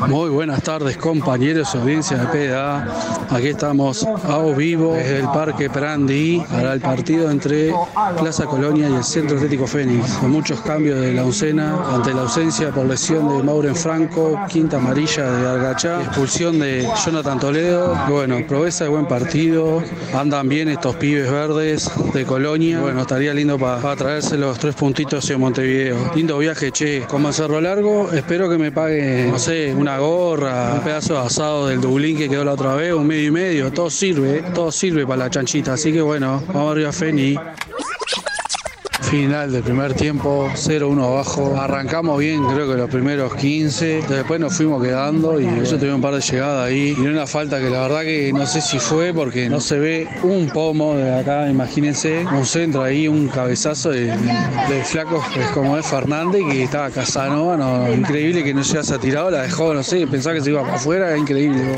Speaker 12: Muy buenas tardes compañeros, audiencia de PDA. Aquí estamos a vivo desde el Parque Prandi para el partido entre Plaza Colonia y el Centro Atlético Fénix. Con muchos cambios de la oncena ante la ausencia por lesión de Mauren Franco, quinta amarilla de Argachá, expulsión de Jonathan Toledo. Bueno, proeza de buen partido. Andan bien estos pibes verdes de Colonia. Bueno, estaría lindo para traerse los tres puntitos en Montevideo. Lindo viaje, che. Como Cerro Largo, espero que me paguen, no sé, una gorra, un pedazo de asado del Dublín que quedó la otra vez, un medio y medio. Todo sirve, todo sirve para la chanchita. Así que bueno, vamos arriba, Feni. Final del primer tiempo, 0-1 abajo. Arrancamos bien, creo que los primeros 15. Después nos fuimos quedando y ellos tuvieron un par de llegadas ahí. Y una falta que la verdad que no sé si fue porque no se ve un pomo de acá, imagínense. Un centro ahí, un cabezazo de, de flaco pues, como es Fernández que estaba Casanova. No, increíble que no se haya tirado, la dejó, no sé, pensaba que se iba para afuera, increíble.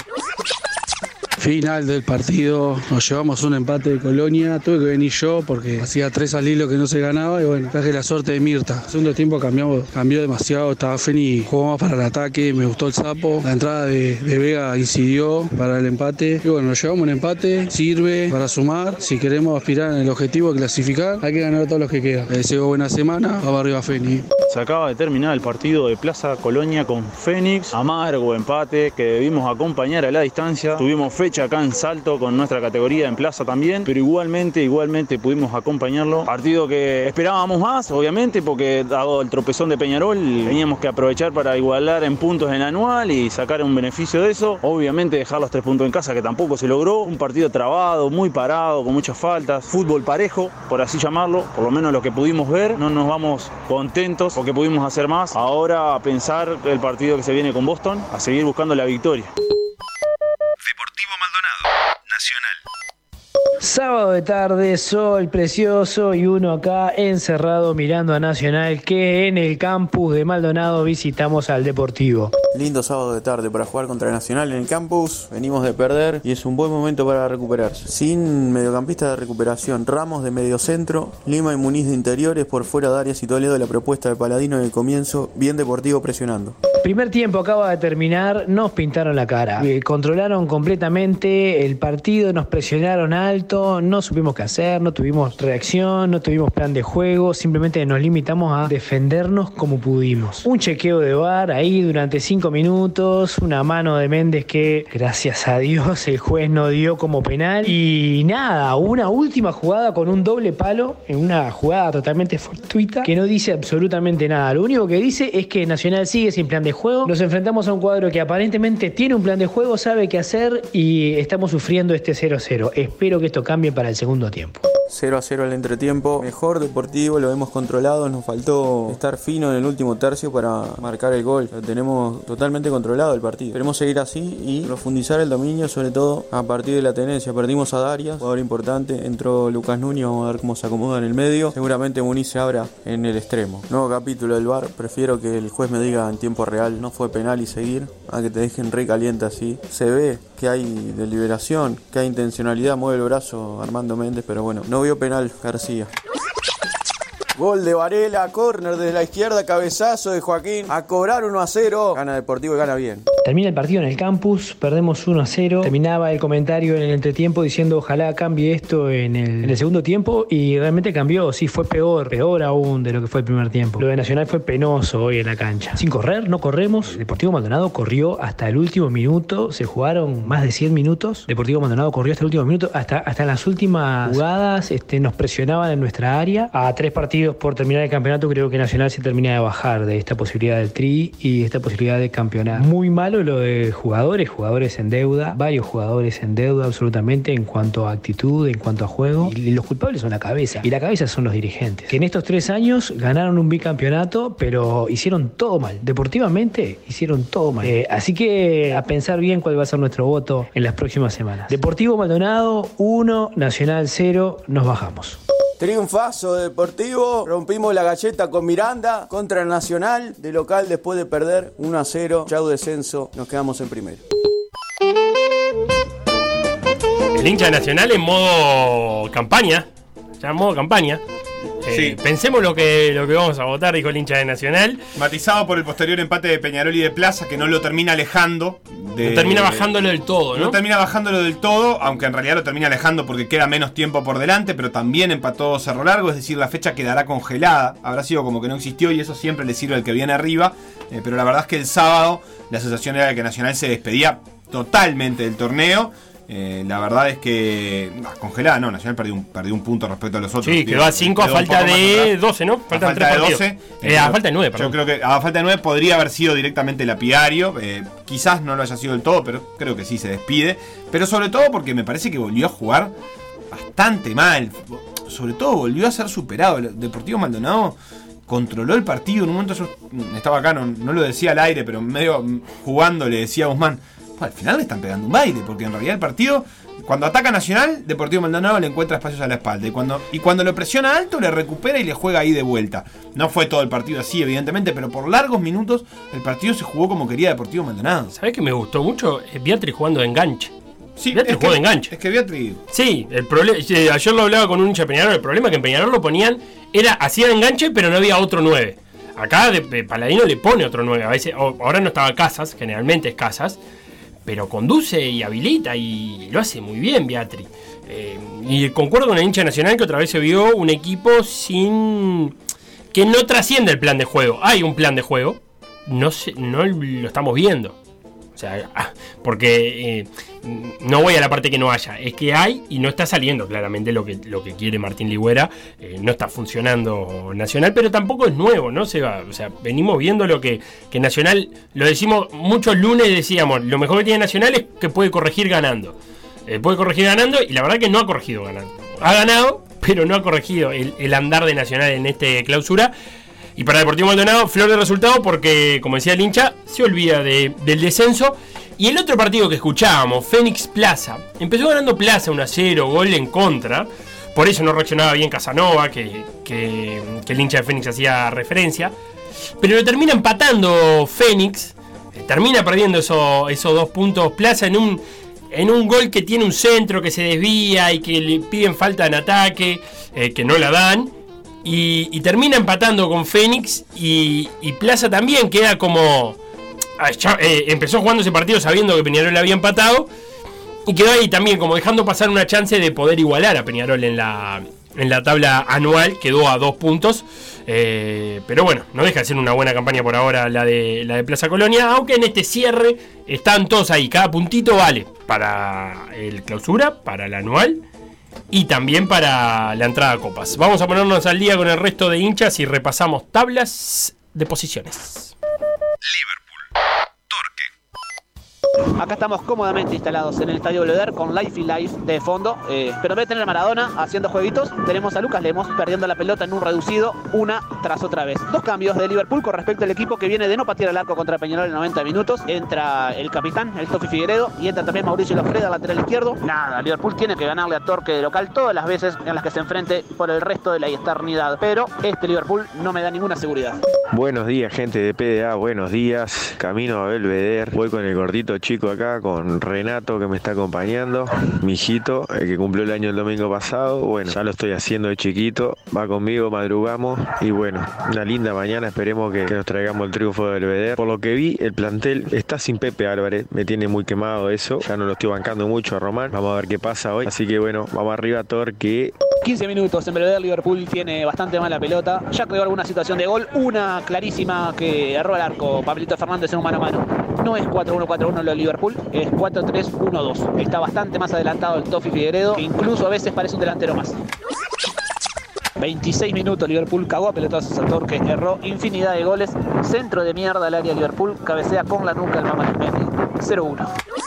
Speaker 12: Final del partido, nos llevamos un empate de Colonia, tuve que venir yo porque hacía tres al hilo que no se ganaba y bueno, traje la suerte de Mirta. El segundo tiempo cambiamos, cambió demasiado, estaba Feni, jugó más para el ataque, me gustó el sapo, la entrada de, Vega incidió para el empate y bueno, nos llevamos un empate, sirve para sumar, si queremos aspirar en el objetivo de clasificar, hay que ganar todos los que quedan. Les deseo buena semana, vamos arriba Feni.
Speaker 13: Se acaba de terminar el partido de Plaza Colonia con Fénix. Amargo empate que debimos acompañar a la distancia. Tuvimos fecha acá en Salto con nuestra categoría en Plaza también, pero igualmente, igualmente pudimos acompañarlo. Partido que esperábamos más, obviamente, porque dado el tropezón de Peñarol, teníamos que aprovechar para igualar en puntos en anual y sacar un beneficio de eso. Obviamente dejar los tres puntos en casa, que tampoco se logró. Un partido trabado, muy parado, con muchas faltas. Fútbol parejo, por así llamarlo, por lo menos lo que pudimos ver. No nos vamos contentos porque pudimos hacer más. Ahora a pensar el partido que se viene con Boston, a seguir buscando la victoria. Maldonado, Nacional.
Speaker 14: Sábado de tarde, sol precioso y uno acá encerrado mirando a Nacional que en el campus de Maldonado visitamos al Deportivo.
Speaker 15: Lindo sábado de tarde para jugar contra Nacional en el campus. Venimos de perder y es un buen momento para recuperarse. Sin mediocampista de recuperación, Ramos de mediocentro, Lima y Muniz de interiores, por fuera de Arias y Toledo la propuesta de Paladino en el comienzo, bien Deportivo presionando.
Speaker 14: Primer tiempo acaba de terminar, nos pintaron la cara. Eh, controlaron completamente el partido, nos presionaron no supimos qué hacer, no tuvimos reacción, no tuvimos plan de juego, simplemente nos limitamos a defendernos como pudimos. Un chequeo de bar ahí durante cinco minutos, una mano de Méndez que, gracias a Dios, el juez no dio como penal. Y nada, una última jugada con un doble palo, en una jugada totalmente fortuita, que no dice absolutamente nada. Lo único que dice es que Nacional sigue sin plan de juego. Nos enfrentamos a un cuadro que aparentemente tiene un plan de juego, sabe qué hacer y estamos sufriendo este 0-0. Espero que esto cambie para el segundo tiempo.
Speaker 15: 0 a 0 al entretiempo. Mejor Deportivo, lo hemos controlado. Nos faltó estar fino en el último tercio para marcar el gol. Lo tenemos totalmente controlado el partido. Queremos seguir así y profundizar el dominio, sobre todo a partir de la tenencia. Perdimos a Darias, jugador importante. Entró Lucas Núñez, vamos a ver cómo se acomoda en el medio. Seguramente Muniz se abra en el extremo. Nuevo capítulo del bar. Prefiero que el juez me diga en tiempo real no fue penal y seguir a que te dejen re caliente así. Se ve que hay deliberación, que hay intencionalidad. Mueve el brazo Armando Méndez, pero bueno, no vio penal García. Gol de Varela, córner desde la izquierda, cabezazo de Joaquín. A cobrar 1 a 0. Gana Deportivo y gana bien.
Speaker 14: Termina el partido en el campus, perdemos 1 a 0. Terminaba el comentario en el entretiempo diciendo ojalá cambie esto en el, en el segundo tiempo y realmente cambió. Sí, fue peor, peor aún de lo que fue el primer tiempo. Lo de Nacional fue penoso hoy en la cancha. Sin correr, no corremos. Deportivo Maldonado corrió hasta el último minuto. Se jugaron más de 100 minutos. Deportivo Maldonado corrió hasta el último minuto. Hasta, hasta en las últimas jugadas este, nos presionaban en nuestra área. A tres partidos por terminar el campeonato, creo que Nacional se termina de bajar de esta posibilidad del tri y esta posibilidad de campeonar. Muy malo lo de jugadores, jugadores en deuda, varios jugadores en deuda absolutamente en cuanto a actitud, en cuanto a juego. Y los culpables son la cabeza. Y la cabeza son los dirigentes. Que en estos tres años ganaron un bicampeonato, pero hicieron todo mal. Deportivamente hicieron todo mal. Eh, así que a pensar bien cuál va a ser nuestro voto en las próximas semanas. Deportivo Maldonado 1, Nacional 0, nos bajamos.
Speaker 15: Triunfazo deportivo, rompimos la galleta con Miranda contra Nacional, de local después de perder 1 a 0, chau descenso, nos quedamos en primero.
Speaker 11: El hincha nacional en modo campaña. Ya en modo campaña. Eh,
Speaker 1: Sí.
Speaker 11: Pensemos lo que, lo que vamos a votar, dijo el hincha de Nacional.
Speaker 1: Matizado por el posterior empate de Peñarol y de Plaza, que no lo termina alejando. de-
Speaker 11: No termina bajándolo del todo, ¿no?
Speaker 1: No termina bajándolo del todo, aunque en realidad lo termina alejando porque queda menos tiempo por delante, pero también empató Cerro Largo, es decir, la fecha quedará congelada. Habrá sido como que no existió y eso siempre le sirve al que viene arriba. eh, pero la verdad es que el sábado la sensación era de que Nacional se despedía totalmente del torneo. Eh, la verdad es que. congelada, no, Nacional perdió un, perdió un punto respecto a los otros.
Speaker 11: Sí, quedó a 5 a
Speaker 1: Quedó un
Speaker 11: falta de
Speaker 1: atrás.
Speaker 11: 12, ¿no?
Speaker 1: A falta de
Speaker 11: partidos.
Speaker 1: 12.
Speaker 11: Eh, a falta de 9, perdón.
Speaker 1: Yo creo que a falta de 9 podría haber sido directamente lapidario. eh, quizás no lo haya sido del todo, pero creo que sí se despide. Pero sobre todo porque me parece que volvió a jugar bastante mal. Sobre todo volvió a ser superado. El Deportivo Maldonado controló el partido. En un momento yo estaba acá, no, no lo decía al aire, pero medio jugando le decía a Guzmán. "Pa, Al final le están pegando un baile, porque en realidad el partido, cuando ataca Nacional, Deportivo Maldonado le encuentra espacios a la espalda. Y cuando, y cuando lo presiona alto, le recupera y le juega ahí de vuelta. No fue todo el partido así, evidentemente, pero por largos minutos el partido se jugó como quería Deportivo Maldonado.
Speaker 11: ¿Sabés que me gustó mucho? Eh, Beatriz jugando de enganche.
Speaker 1: Sí,
Speaker 11: Beatriz jugó
Speaker 1: que-
Speaker 11: de enganche.
Speaker 1: Es que Beatriz.
Speaker 11: Sí, el problema. ayer lo hablaba con un hincha Peñarol. El problema es que en Peñarol lo ponían. Era hacía de enganche, pero no había otro 9. Acá de, de Paladino le pone otro 9. A veces, ahora no estaba Casas, generalmente es Casas. Pero conduce y habilita y lo hace muy bien Beatriz. Eh, y concuerdo con el hincha nacional que otra vez se vio un equipo sin. que no trasciende el plan de juego. Hay un plan de juego. No, se, no lo estamos viendo. O sea, ah, porque eh, no voy a la parte que no haya, es que hay y no está saliendo claramente lo que, lo que quiere Martín Ligüera. Eh, no está funcionando Nacional, pero tampoco es nuevo, ¿no? O sea, venimos viendo lo que, que Nacional, lo decimos muchos lunes, decíamos, lo mejor que tiene Nacional es que puede corregir ganando. Eh, puede corregir ganando y la verdad que no ha corregido ganando. Ha ganado, pero no ha corregido el, el andar de Nacional en este clausura. Y para Deportivo Maldonado, flor de resultado porque, como decía el hincha, se olvida de- del descenso. Y el otro partido que escuchábamos, Fénix Plaza, empezó ganando Plaza 1 a 0, gol en contra. Por eso no reaccionaba bien Casanova, que, que- el hincha de Fénix hacía referencia. Pero lo termina empatando Fénix. eh, Termina perdiendo eso- esos dos puntos Plaza en un, en un gol que tiene un centro que se desvía y que le piden falta en ataque, eh, que no la dan. Y, termina empatando con Fénix y, Plaza también queda como... ah, eh, empezó jugando ese partido sabiendo que Peñarol había empatado y quedó ahí también como dejando pasar una chance de poder igualar a Peñarol en la, en la tabla anual, quedó a dos puntos. Eh, pero bueno, no deja de ser una buena campaña por ahora la de, la de Plaza Colonia, aunque en este cierre están todos ahí, cada puntito vale para el clausura, para el anual y también para la entrada a copas. Vamos a ponernos al día con el resto de hinchas y repasamos tablas de posiciones.
Speaker 16: Acá estamos cómodamente instalados en el Estadio Belvedere con Life y Life de fondo. eh, pero en vez de tener a Maradona haciendo jueguitos, tenemos a Lucas Lemos perdiendo la pelota en un reducido una tras otra vez. Dos cambios de Liverpool con respecto al equipo que viene de no patear el arco contra Peñarol en 90 minutos. Entra el capitán, el Tofi Figueredo, y entra también Mauricio Lofreda, lateral izquierdo. Nada, Liverpool tiene que ganarle a Torque de local todas las veces en las que se enfrente por el resto de la eternidad. Pero este Liverpool no me da ninguna seguridad.
Speaker 17: Buenos días, gente de PDA, buenos días. Camino a Belvedere. Voy con el gordito chico acá, con Renato que me está acompañando. Mi hijito, el que cumplió el año el domingo pasado. Bueno, ya lo estoy haciendo de chiquito. Va conmigo, madrugamos. Y bueno, una linda mañana. Esperemos que, nos traigamos el triunfo de Belvedere. Por lo que vi, el plantel está sin Pepe Álvarez. Me tiene muy quemado eso. Ya no lo estoy bancando mucho a Román. Vamos a ver qué pasa hoy. Así que bueno, vamos arriba, Torque.
Speaker 16: 15 minutos en Belvedere, Liverpool tiene bastante mala pelota. Ya creó alguna situación de gol, una clarísima que erró el arco Pablito Fernández en un mano a mano. No es 4-1-4-1 lo Liverpool, es 4-3-1-2. Está bastante más adelantado el Tofi Figueredo, que incluso a veces parece un delantero más. 26 minutos, Liverpool cagó a pelotazos al Torque, erró infinidad de goles. Centro de mierda al área Liverpool, cabecea con la nuca el Mamá 0-1.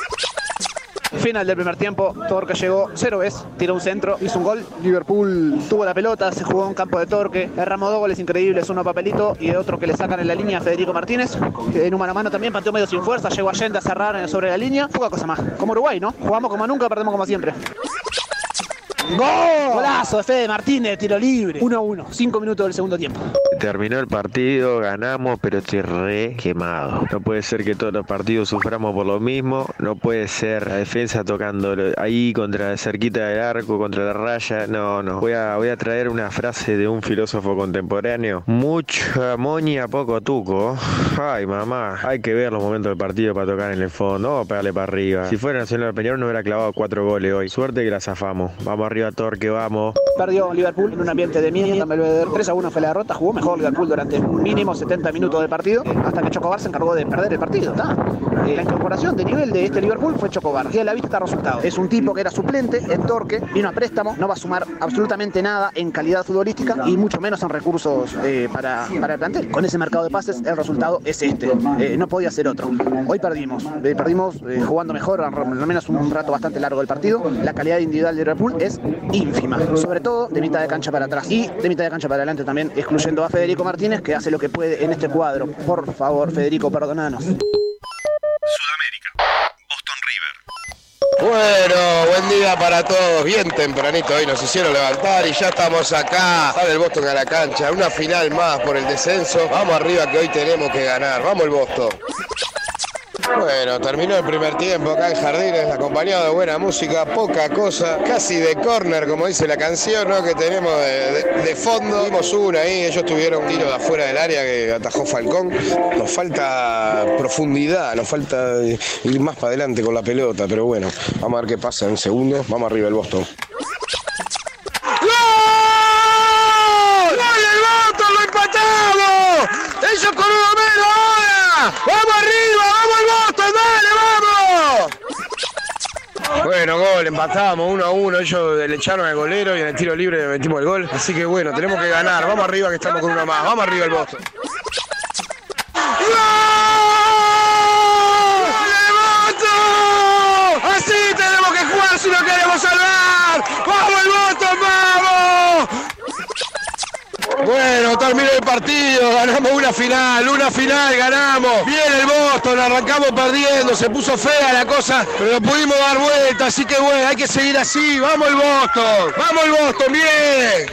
Speaker 16: Final del primer tiempo, Torque llegó cero veces, tiró un centro, hizo un gol. Liverpool tuvo la pelota, se jugó en campo de Torque, derramó dos goles increíbles, uno a papelito y otro que le sacan en la línea a Federico Martínez. En un mano a mano también pateó medio sin fuerza, llegó Allende a cerrar sobre la línea. Poca cosa más. Como Uruguay, ¿no? Jugamos como nunca, perdemos como siempre. ¡Gol! Golazo de Fede Martínez, tiro libre. 1-1, 5 minutos del segundo tiempo.
Speaker 17: Terminó el partido, ganamos, pero estoy re quemado. No puede ser que todos los partidos suframos por lo mismo. No puede ser la defensa tocando ahí contra cerquita del arco, contra la raya. No, no. Voy a, voy a traer una frase de un filósofo contemporáneo. Mucha moña, poco tuco. Ay, mamá. Hay que ver los momentos del partido para tocar en el fondo. Vamos a pegarle para arriba. Si fuera Nacional Peñarol no hubiera clavado cuatro goles hoy. Suerte que la zafamos. Vamos arriba, Torque, vamos.
Speaker 16: Perdió Liverpool en un ambiente de mierda en Belvedere. 3 a 1 fue la derrota. Jugó mejor Liverpool durante mínimo 70 minutos del partido. Hasta que Chocobar se encargó de perder el partido. Eh, la incorporación de nivel de este Liverpool fue Chocobar. Y a la vista está resultado. Es un tipo que era suplente en Torque. Vino a préstamo. No va a sumar absolutamente nada en calidad futbolística y mucho menos en recursos eh, para, para el plantel. Con ese mercado de pases, el resultado es este. Eh, no podía ser otro. Hoy perdimos. Perdimos jugando mejor, al menos un rato bastante largo del partido. La calidad individual de Liverpool es ínfima. Sobre todo de mitad de cancha para atrás y de mitad de cancha para adelante también, excluyendo a Federico Martínez, que hace lo que puede en este cuadro. Por favor, Federico, perdonanos.
Speaker 18: Bueno, buen día para todos. Bien tempranito hoy nos hicieron levantar y ya estamos acá. Sale el Boston a la cancha. Una final más por el descenso. Vamos arriba que hoy tenemos que ganar. Vamos el Boston. Bueno, terminó el primer tiempo acá en Jardines, acompañado de buena música, poca cosa, casi de corner, como dice la canción, ¿no? Que tenemos de, fondo. Vimos una ahí, ellos tuvieron un tiro de afuera del área que atajó Falcón. Nos falta profundidad, nos falta ir más para adelante con la pelota, pero bueno, vamos a ver qué pasa en segundos. Vamos arriba el Boston.
Speaker 19: ¡Gol! ¡Gol del Boston! ¡Lo empatamos! ¡Ellos con uno menos ¡Vamos arriba! ¡Vamos al Boston! ¡Dale, vamos!
Speaker 18: Bueno, gol, empatamos uno a uno, Ellos le echaron al golero y en el tiro libre le metimos el gol. Así que bueno, tenemos que ganar. Vamos arriba que estamos con una más. Vamos arriba el Boston. ¡Levanto! ¡Así tenemos que jugar si lo queremos salvar! ¡Vamos el Boston! Bueno, terminó el partido, ganamos una final, una final, ganamos. Bien el Boston, arrancamos perdiendo, se puso fea la cosa, pero pudimos dar vuelta, así que bueno, hay que seguir así. Vamos el Boston, vamos el Boston, bien.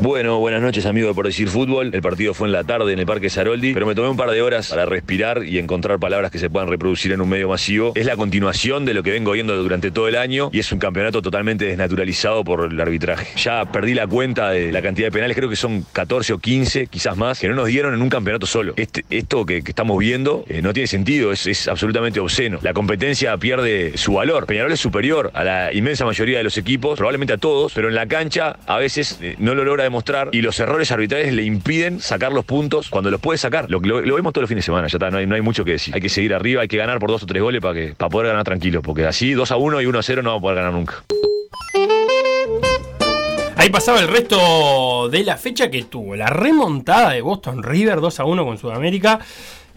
Speaker 20: Bueno, buenas noches amigo de Por Decir Fútbol. El partido fue en la tarde en el Parque Saroldi, pero me tomé un par de horas para respirar y encontrar palabras que se puedan reproducir en un medio masivo. Es la continuación de lo que vengo viendo durante todo el año y es un campeonato totalmente desnaturalizado por el arbitraje. Ya perdí la cuenta de la cantidad de penales, creo que son 14 o 15, quizás más, que no nos dieron en un campeonato solo. Este, esto que, estamos viendo eh, no tiene sentido, es, absolutamente obsceno. La competencia pierde su valor. Peñarol es superior a la inmensa mayoría de los equipos, probablemente a todos, pero en la cancha a veces eh, no lo logra demostrar y los errores arbitrales le impiden sacar los puntos cuando los puede sacar. Lo, vemos todos los fines de semana, ya está, no hay, no hay mucho que decir. Hay que seguir arriba, hay que ganar por dos o tres goles para que para poder ganar tranquilo, porque así 2 a 1 y 1 a 0 no vamos a poder ganar nunca.
Speaker 11: Ahí pasaba el resto de la fecha que tuvo la remontada de Boston River 2 a 1 con Sudamérica.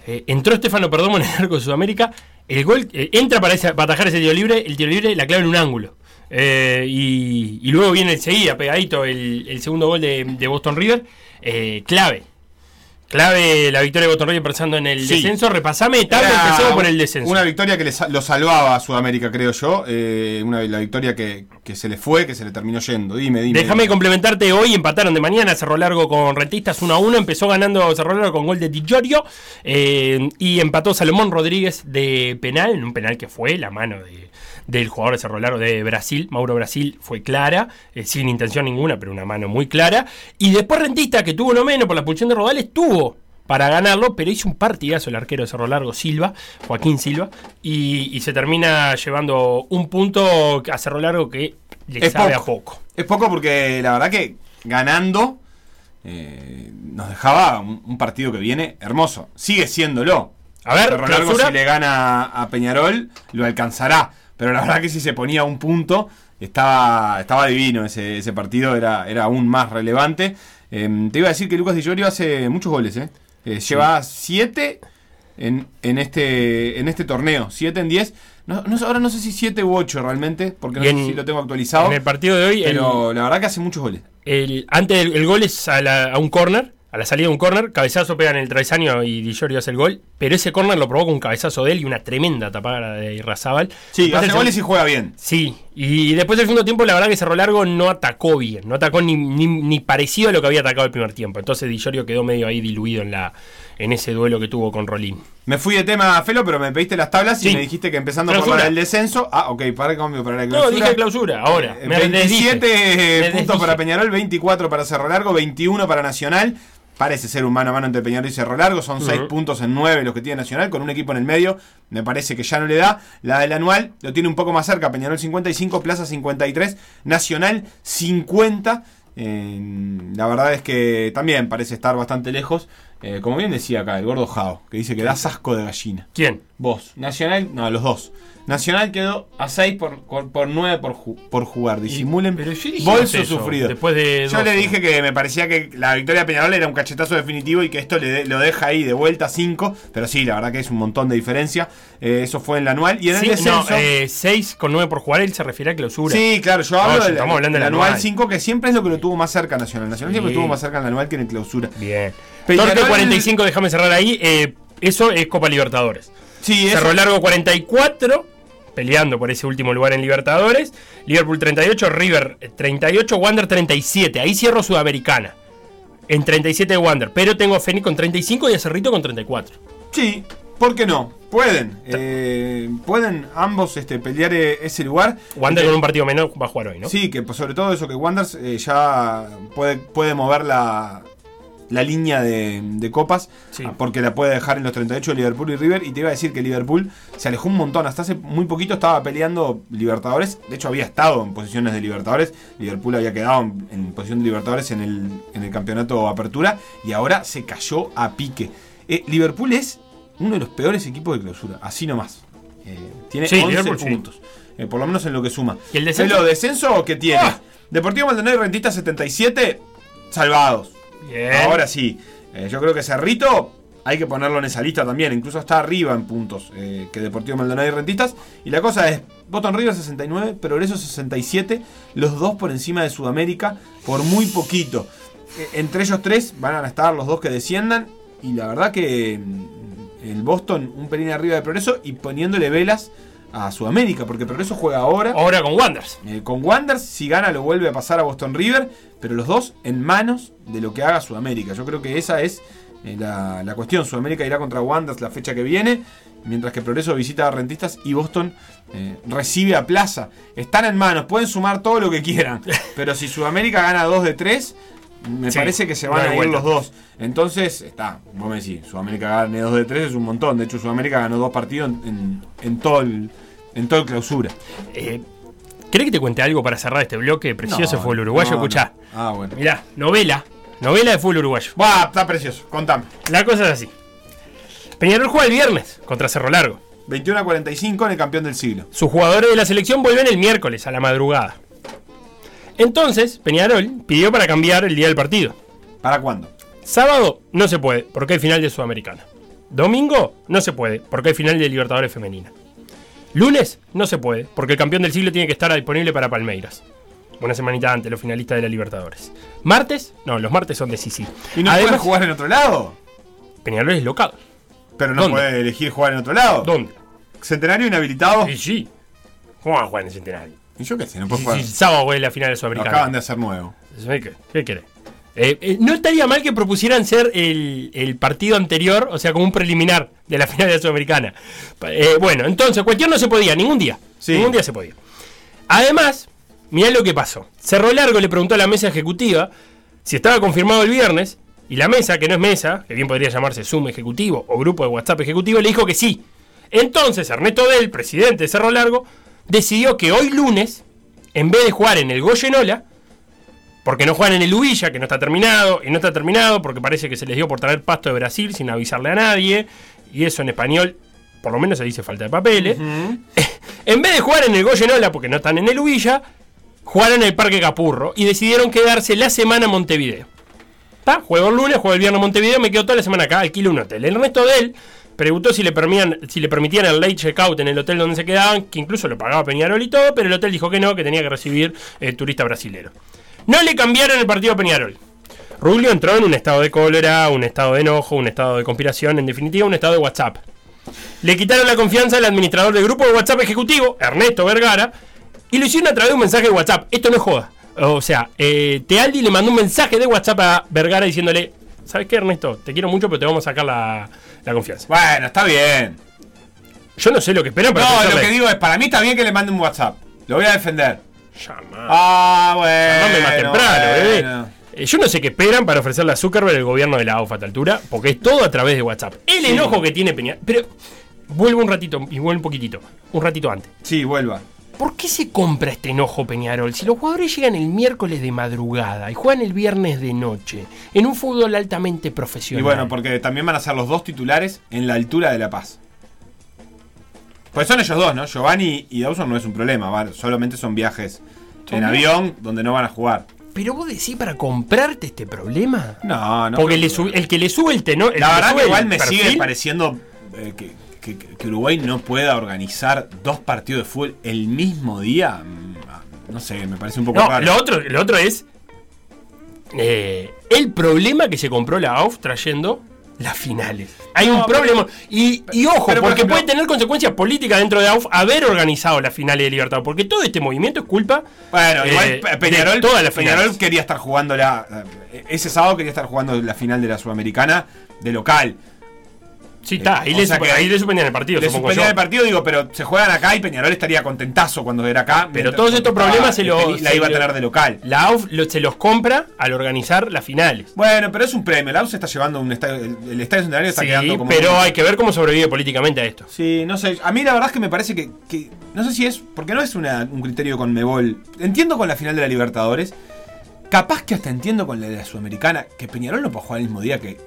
Speaker 11: Eh, entró Estefano Perdomo en el arco de Sudamérica. El gol eh, entra para, esa- para atajar ese tiro libre. El tiro libre la clava en un ángulo. Eh, y, y luego viene enseguida, pegadito, el, el segundo gol de, de Boston River. Eh, clave. Clave la victoria de Boston River pensando en el
Speaker 1: Sí.
Speaker 11: descenso. Repasame etapa, empecemos por el descenso.
Speaker 1: Una victoria que le sa- lo salvaba a Sudamérica, creo yo. Eh, una, la victoria que, que se le fue, que se le terminó yendo. Dime, dime.
Speaker 11: Déjame complementarte hoy, empataron de mañana Cerro Largo con Rentistas 1 a 1, empezó ganando Cerro Largo con gol de Di Giorgio eh, y empató Salomón Rodríguez de penal, en un penal que fue la mano de- del jugador de Cerro Largo de Brasil, Mauro Brasil, fue clara, eh, sin intención ninguna, pero una mano muy clara, y después Rentistas, que tuvo uno menos por la pulsión de Rodales, tuvo para ganarlo, pero hizo un partidazo el arquero de Cerro Largo, Silva, Joaquín Silva, y, y se termina llevando un punto a Cerro Largo que le
Speaker 1: Es
Speaker 11: sabe
Speaker 1: poco.
Speaker 11: a poco.
Speaker 1: Es poco porque la verdad que ganando eh, nos dejaba un, un partido que viene hermoso. Sigue siéndolo.
Speaker 11: A ver,
Speaker 1: Cerro Largo si le gana a Peñarol, lo alcanzará. Pero la verdad que si se ponía un punto, estaba, estaba divino ese, ese partido, era, era aún más relevante. Eh, te iba a decir que Lucas Di Giorgio hace muchos goles, ¿eh? Eh, Lleva 7 en, en, este, en este torneo, 7 en 10. No, no ahora no sé si 7 u 8 realmente, porque no sé si lo tengo actualizado.
Speaker 11: en el partido de hoy,
Speaker 1: Pero
Speaker 11: el-
Speaker 1: la verdad que hace muchos goles.
Speaker 11: El, antes del el gol es a, la- a un córner, a la salida de un córner, cabezazo pega en el travesaño y Di Giorgio hace el gol, pero ese córner lo provoca un cabezazo de él y una tremenda tapada de Irrazábal.
Speaker 1: Sí, hace
Speaker 11: el
Speaker 1: goles y juega bien.
Speaker 11: Sí, y después del segundo tiempo la verdad que Cerro Largo no atacó bien, no atacó ni, ni, ni parecido a lo que había atacado el primer tiempo. Entonces Di Giorgio quedó medio ahí diluido en la en ese duelo que tuvo con Rolín.
Speaker 1: Me fui de tema, Felo, pero me pediste las tablas y me dijiste que empezando por
Speaker 11: Clausura.
Speaker 1: la del descenso. Ah, ok, para el cambio para la
Speaker 11: No,
Speaker 1: clausura.
Speaker 11: dije clausura, ahora.
Speaker 1: Eh,
Speaker 11: me
Speaker 1: 27
Speaker 11: desdije. Me
Speaker 1: puntos para Peñarol, 24 para Cerro Largo, 21 para Nacional. Parece ser un mano a mano entre Peñarol y Cerro Largo. Son 6
Speaker 11: Ujú.
Speaker 1: puntos en 9 los que tiene Nacional, con un equipo en el medio. Me parece que ya no le da. La del anual lo tiene un poco más cerca. Peñarol 55, Plaza 53, Nacional 50. Eh, la verdad es que también parece estar bastante lejos. Eh, como bien decía acá, el gordo Jao, que dice que da asco de gallina.
Speaker 11: ¿Quién?
Speaker 1: Vos. Nacional, no, los dos. Nacional quedó a 6 por, por, por 9 por, ju- por jugar. Disimulen.
Speaker 11: pero yo dije
Speaker 1: bolso
Speaker 11: eso,
Speaker 1: sufrido.
Speaker 11: después de
Speaker 1: yo
Speaker 11: 12.
Speaker 1: le dije que me parecía que la victoria de Peñarol era un cachetazo definitivo y que esto le de- lo deja ahí de vuelta 5. Pero sí, la verdad que es un montón de diferencia. Eh, eso fue en la anual. Y en
Speaker 11: Sí,
Speaker 1: el descenso.
Speaker 11: no, 6 con 9 por jugar, él se refiere a clausura.
Speaker 1: Sí, claro, yo hablo
Speaker 11: No,
Speaker 1: del
Speaker 11: estamos hablando
Speaker 1: del anual
Speaker 11: anual.
Speaker 1: 5, que siempre es lo que lo tuvo más cerca Nacional. Nacional siempre
Speaker 11: Sí.
Speaker 1: estuvo más cerca en el anual que en el clausura.
Speaker 11: Bien.
Speaker 1: Peñarol-
Speaker 11: Torque 45, déjame cerrar ahí. eh, eso es Copa Libertadores.
Speaker 1: Sí, eso-
Speaker 11: Cerro Largo 44, peleando por ese último lugar en Libertadores. Liverpool 38, River 38, Wander 37. Ahí cierro Sudamericana. En 37 Wander. Pero tengo a Fénix con 35 y a Cerrito con 34.
Speaker 1: Sí, ¿por qué no? Pueden. eh, pueden ambos este, pelear eh, ese lugar.
Speaker 11: Wander con un partido menos va a jugar hoy, ¿no?
Speaker 1: Sí, que pues, sobre todo eso que Wanderers eh, ya puede, puede mover la, la línea de, de copas, ah, porque la puede dejar en los 38 de Liverpool y River. Y te iba a decir que Liverpool se alejó un montón. Hasta hace muy poquito estaba peleando Libertadores. De hecho, había estado en posiciones de Libertadores. Liverpool había quedado en, en posición de Libertadores en el, en el campeonato Apertura. Y ahora se cayó a pique. Eh, Liverpool es uno de los peores equipos de clausura. Así nomás. Eh, tiene
Speaker 11: Sí,
Speaker 1: 11
Speaker 11: Liverpool, sí.
Speaker 1: puntos. Eh, por lo menos en lo que suma.
Speaker 11: ¿Y el descenso?
Speaker 1: ¿Pero descenso qué tiene?
Speaker 11: Ah.
Speaker 1: Deportivo Maldonado y Rentista 77, salvados. Ahora sí. Eh, yo creo que Cerrito hay que ponerlo en esa lista también. Incluso está arriba en puntos eh, que Deportivo Maldonado y Rentistas. Y la cosa es, Botón River 69, Progreso 67, los dos por encima de Sudamérica por muy poquito. Eh, entre ellos tres van a estar los dos que desciendan. Y la verdad que mm, el Boston un pelín arriba de Progreso y poniéndole velas a Sudamérica, porque Progreso juega ahora.
Speaker 11: Ahora con Wanderers.
Speaker 1: Eh, con Wanderers, si gana, lo vuelve a pasar a Boston River, pero los dos en manos de lo que haga Sudamérica. Yo creo que esa es eh, la, la cuestión. Sudamérica irá contra Wanderers la fecha que viene, mientras que Progreso visita a Rentistas y Boston eh, recibe a Plaza. Están en manos, pueden sumar todo lo que quieran, pero si Sudamérica gana 2 de 3, me
Speaker 11: Sí,
Speaker 1: parece que se van a ir
Speaker 11: vuelta.
Speaker 1: los dos. Entonces, está, vos me decís, Sudamérica gane 2 de 3 es un montón. De hecho, Sudamérica ganó dos partidos en, en- en todo el. En todo el clausura.
Speaker 11: Eh, ¿Querés que te cuente algo para cerrar este bloque precioso
Speaker 1: No,
Speaker 11: fútbol uruguayo?
Speaker 1: no,
Speaker 11: Escuchá.
Speaker 1: no. Ah, bueno.
Speaker 11: Mirá, novela. Novela de fútbol uruguayo.
Speaker 1: Buah, está precioso. Contame.
Speaker 11: La cosa es así. Peñarol juega el viernes contra Cerro Largo.
Speaker 1: 21 a 45 en el campeón del siglo.
Speaker 11: Sus jugadores de la selección vuelven el miércoles a la madrugada. Entonces, Peñarol pidió para cambiar el día del partido.
Speaker 1: ¿Para cuándo?
Speaker 11: Sábado no se puede, porque hay final de Sudamericana. Domingo no se puede, porque hay final de Libertadores Femenina. Lunes no se puede, porque el campeón del siglo tiene que estar disponible para Palmeiras. Una semanita antes, los finalistas de la Libertadores. Martes, no, los martes son de.
Speaker 1: ¿Y no puede jugar en otro lado?
Speaker 11: Peñarol es local.
Speaker 1: Pero no
Speaker 11: ¿Dónde?
Speaker 1: puede elegir jugar en otro lado.
Speaker 11: ¿Dónde?
Speaker 1: Centenario inhabilitado.
Speaker 11: Sí, sí. ¿Cómo van a jugar en el Centenario?
Speaker 1: Y yo qué sé, no jugar.
Speaker 11: sí, sábado juega la final de
Speaker 1: Lo
Speaker 11: Sudamericana.
Speaker 1: acaban de hacer nuevo.
Speaker 11: ¿Qué, qué querés? Eh, eh, no estaría mal que propusieran ser el, el partido anterior, o sea, como un preliminar de la final de la Sudamericana. Eh, bueno, entonces, cualquier no se podía, ningún día. Ningún día se podía. Además, mirá lo que pasó. Cerro Largo le preguntó a la mesa ejecutiva si estaba confirmado el viernes, y la mesa, que no es mesa, que bien podría llamarse Zoom ejecutivo o grupo de WhatsApp ejecutivo, le dijo que sí. Entonces, Ernesto Del, presidente de Cerro Largo, decidió que hoy lunes, en vez de jugar en el Goyenola, porque no juegan en el Ubilla, que no está terminado, y no está terminado porque parece que se les dio por traer pasto de Brasil sin avisarle a nadie, y eso en español, por lo menos se dice falta de papeles. En vez de jugar en el Goyenola, porque no están en el Ubilla, jugaron en el Parque Capurro y decidieron quedarse la semana en Montevideo. ¿Está? Juego el lunes, juego el viernes en Montevideo, me quedo toda la semana acá, alquilo un hotel. El resto de él preguntó si le, permitían, si le permitían el late checkout en el hotel donde se quedaban, que incluso lo pagaba Peñarol y todo, pero el hotel dijo que no, que tenía que recibir el turista brasilero. No le cambiaron el partido a Peñarol. Rubio entró en un estado de cólera, un estado de enojo, un estado de conspiración, en definitiva un estado de WhatsApp. Le quitaron la confianza al administrador del grupo de WhatsApp ejecutivo, Ernesto Vergara, y lo hicieron a través de un mensaje de WhatsApp. Esto no es joda. O sea, eh, Tealdi le mandó un mensaje de WhatsApp a Vergara diciéndole, ¿sabes qué, Ernesto? Te quiero mucho, pero te vamos a sacar la, la confianza.
Speaker 1: Bueno, está bien.
Speaker 11: Yo no sé lo que esperan para
Speaker 1: No, lo que digo es, para mí está bien que le mande un WhatsApp. Lo voy a defender.
Speaker 11: Llamá.
Speaker 1: Ah, bueno.
Speaker 11: Llamame más temprano, bebé.
Speaker 1: bueno.
Speaker 11: Eh, Yo no sé qué esperan para ofrecerle a Zuckerberg el gobierno de la AUFA a esta altura, porque es todo a través de WhatsApp. El
Speaker 1: Sí.
Speaker 11: enojo que tiene Peña. Pero vuelvo un ratito, y vuelvo un poquitito, un ratito antes.
Speaker 1: Sí, vuelva.
Speaker 11: ¿Por qué se compra este enojo Peñarol? Si los jugadores llegan el miércoles de madrugada y juegan el viernes de noche, en un fútbol altamente profesional.
Speaker 1: Y bueno, porque también van a ser los dos titulares en la altura de La Paz. Pues son ellos dos, ¿no? Giovanni y Dawson no es un problema, va, solamente son viajes en avión donde no van a jugar.
Speaker 11: Pero vos decís para comprarte este problema.
Speaker 1: No, no.
Speaker 11: Porque le el que le sube el tenor. el
Speaker 1: La verdad que igual me
Speaker 11: perfil-
Speaker 1: sigue pareciendo eh, que, que- que Uruguay no pueda organizar dos partidos de fútbol el mismo día. Mm, No sé, me parece un poco
Speaker 11: No,
Speaker 1: raro.
Speaker 11: lo otro, lo otro es eh, el problema que se compró la AUF trayendo las finales. Hay un
Speaker 1: pero-
Speaker 11: problema. Y, y ojo,
Speaker 1: pero,
Speaker 11: porque puede tener consecuencias políticas dentro de AUF haber organizado las finales de Libertad. Porque todo este movimiento es culpa
Speaker 1: Bueno,
Speaker 11: eh,
Speaker 1: igual Peñarol,
Speaker 11: todas las
Speaker 1: Peñarol quería estar jugando la. eh, Ese sábado quería estar jugando la final de la Sudamericana de local.
Speaker 11: Sí, está, ahí,
Speaker 1: Eh,
Speaker 11: le,
Speaker 1: o sea que-
Speaker 11: ahí le suspendían el partido,
Speaker 1: Le suspendían el partido, digo, pero se juegan acá y Peñarol estaría contentazo cuando era acá.
Speaker 11: Pero todos estos problemas se los.
Speaker 1: La iba a tener de local.
Speaker 11: La AUF se los compra al organizar las finales.
Speaker 1: Bueno, pero es un premio. La U se está llevando un estadio. El, estadio centenario está
Speaker 11: Sí,
Speaker 1: quedando como.
Speaker 11: pero hay que ver cómo sobrevive políticamente a esto.
Speaker 1: Sí, no sé. A mí la verdad es que me parece que. que- no sé si es. Porque no es una- un criterio con Mebol. Entiendo con la final de la Libertadores. Capaz que hasta entiendo con la de la Sudamericana. Que Peñarol no puede jugar el mismo día que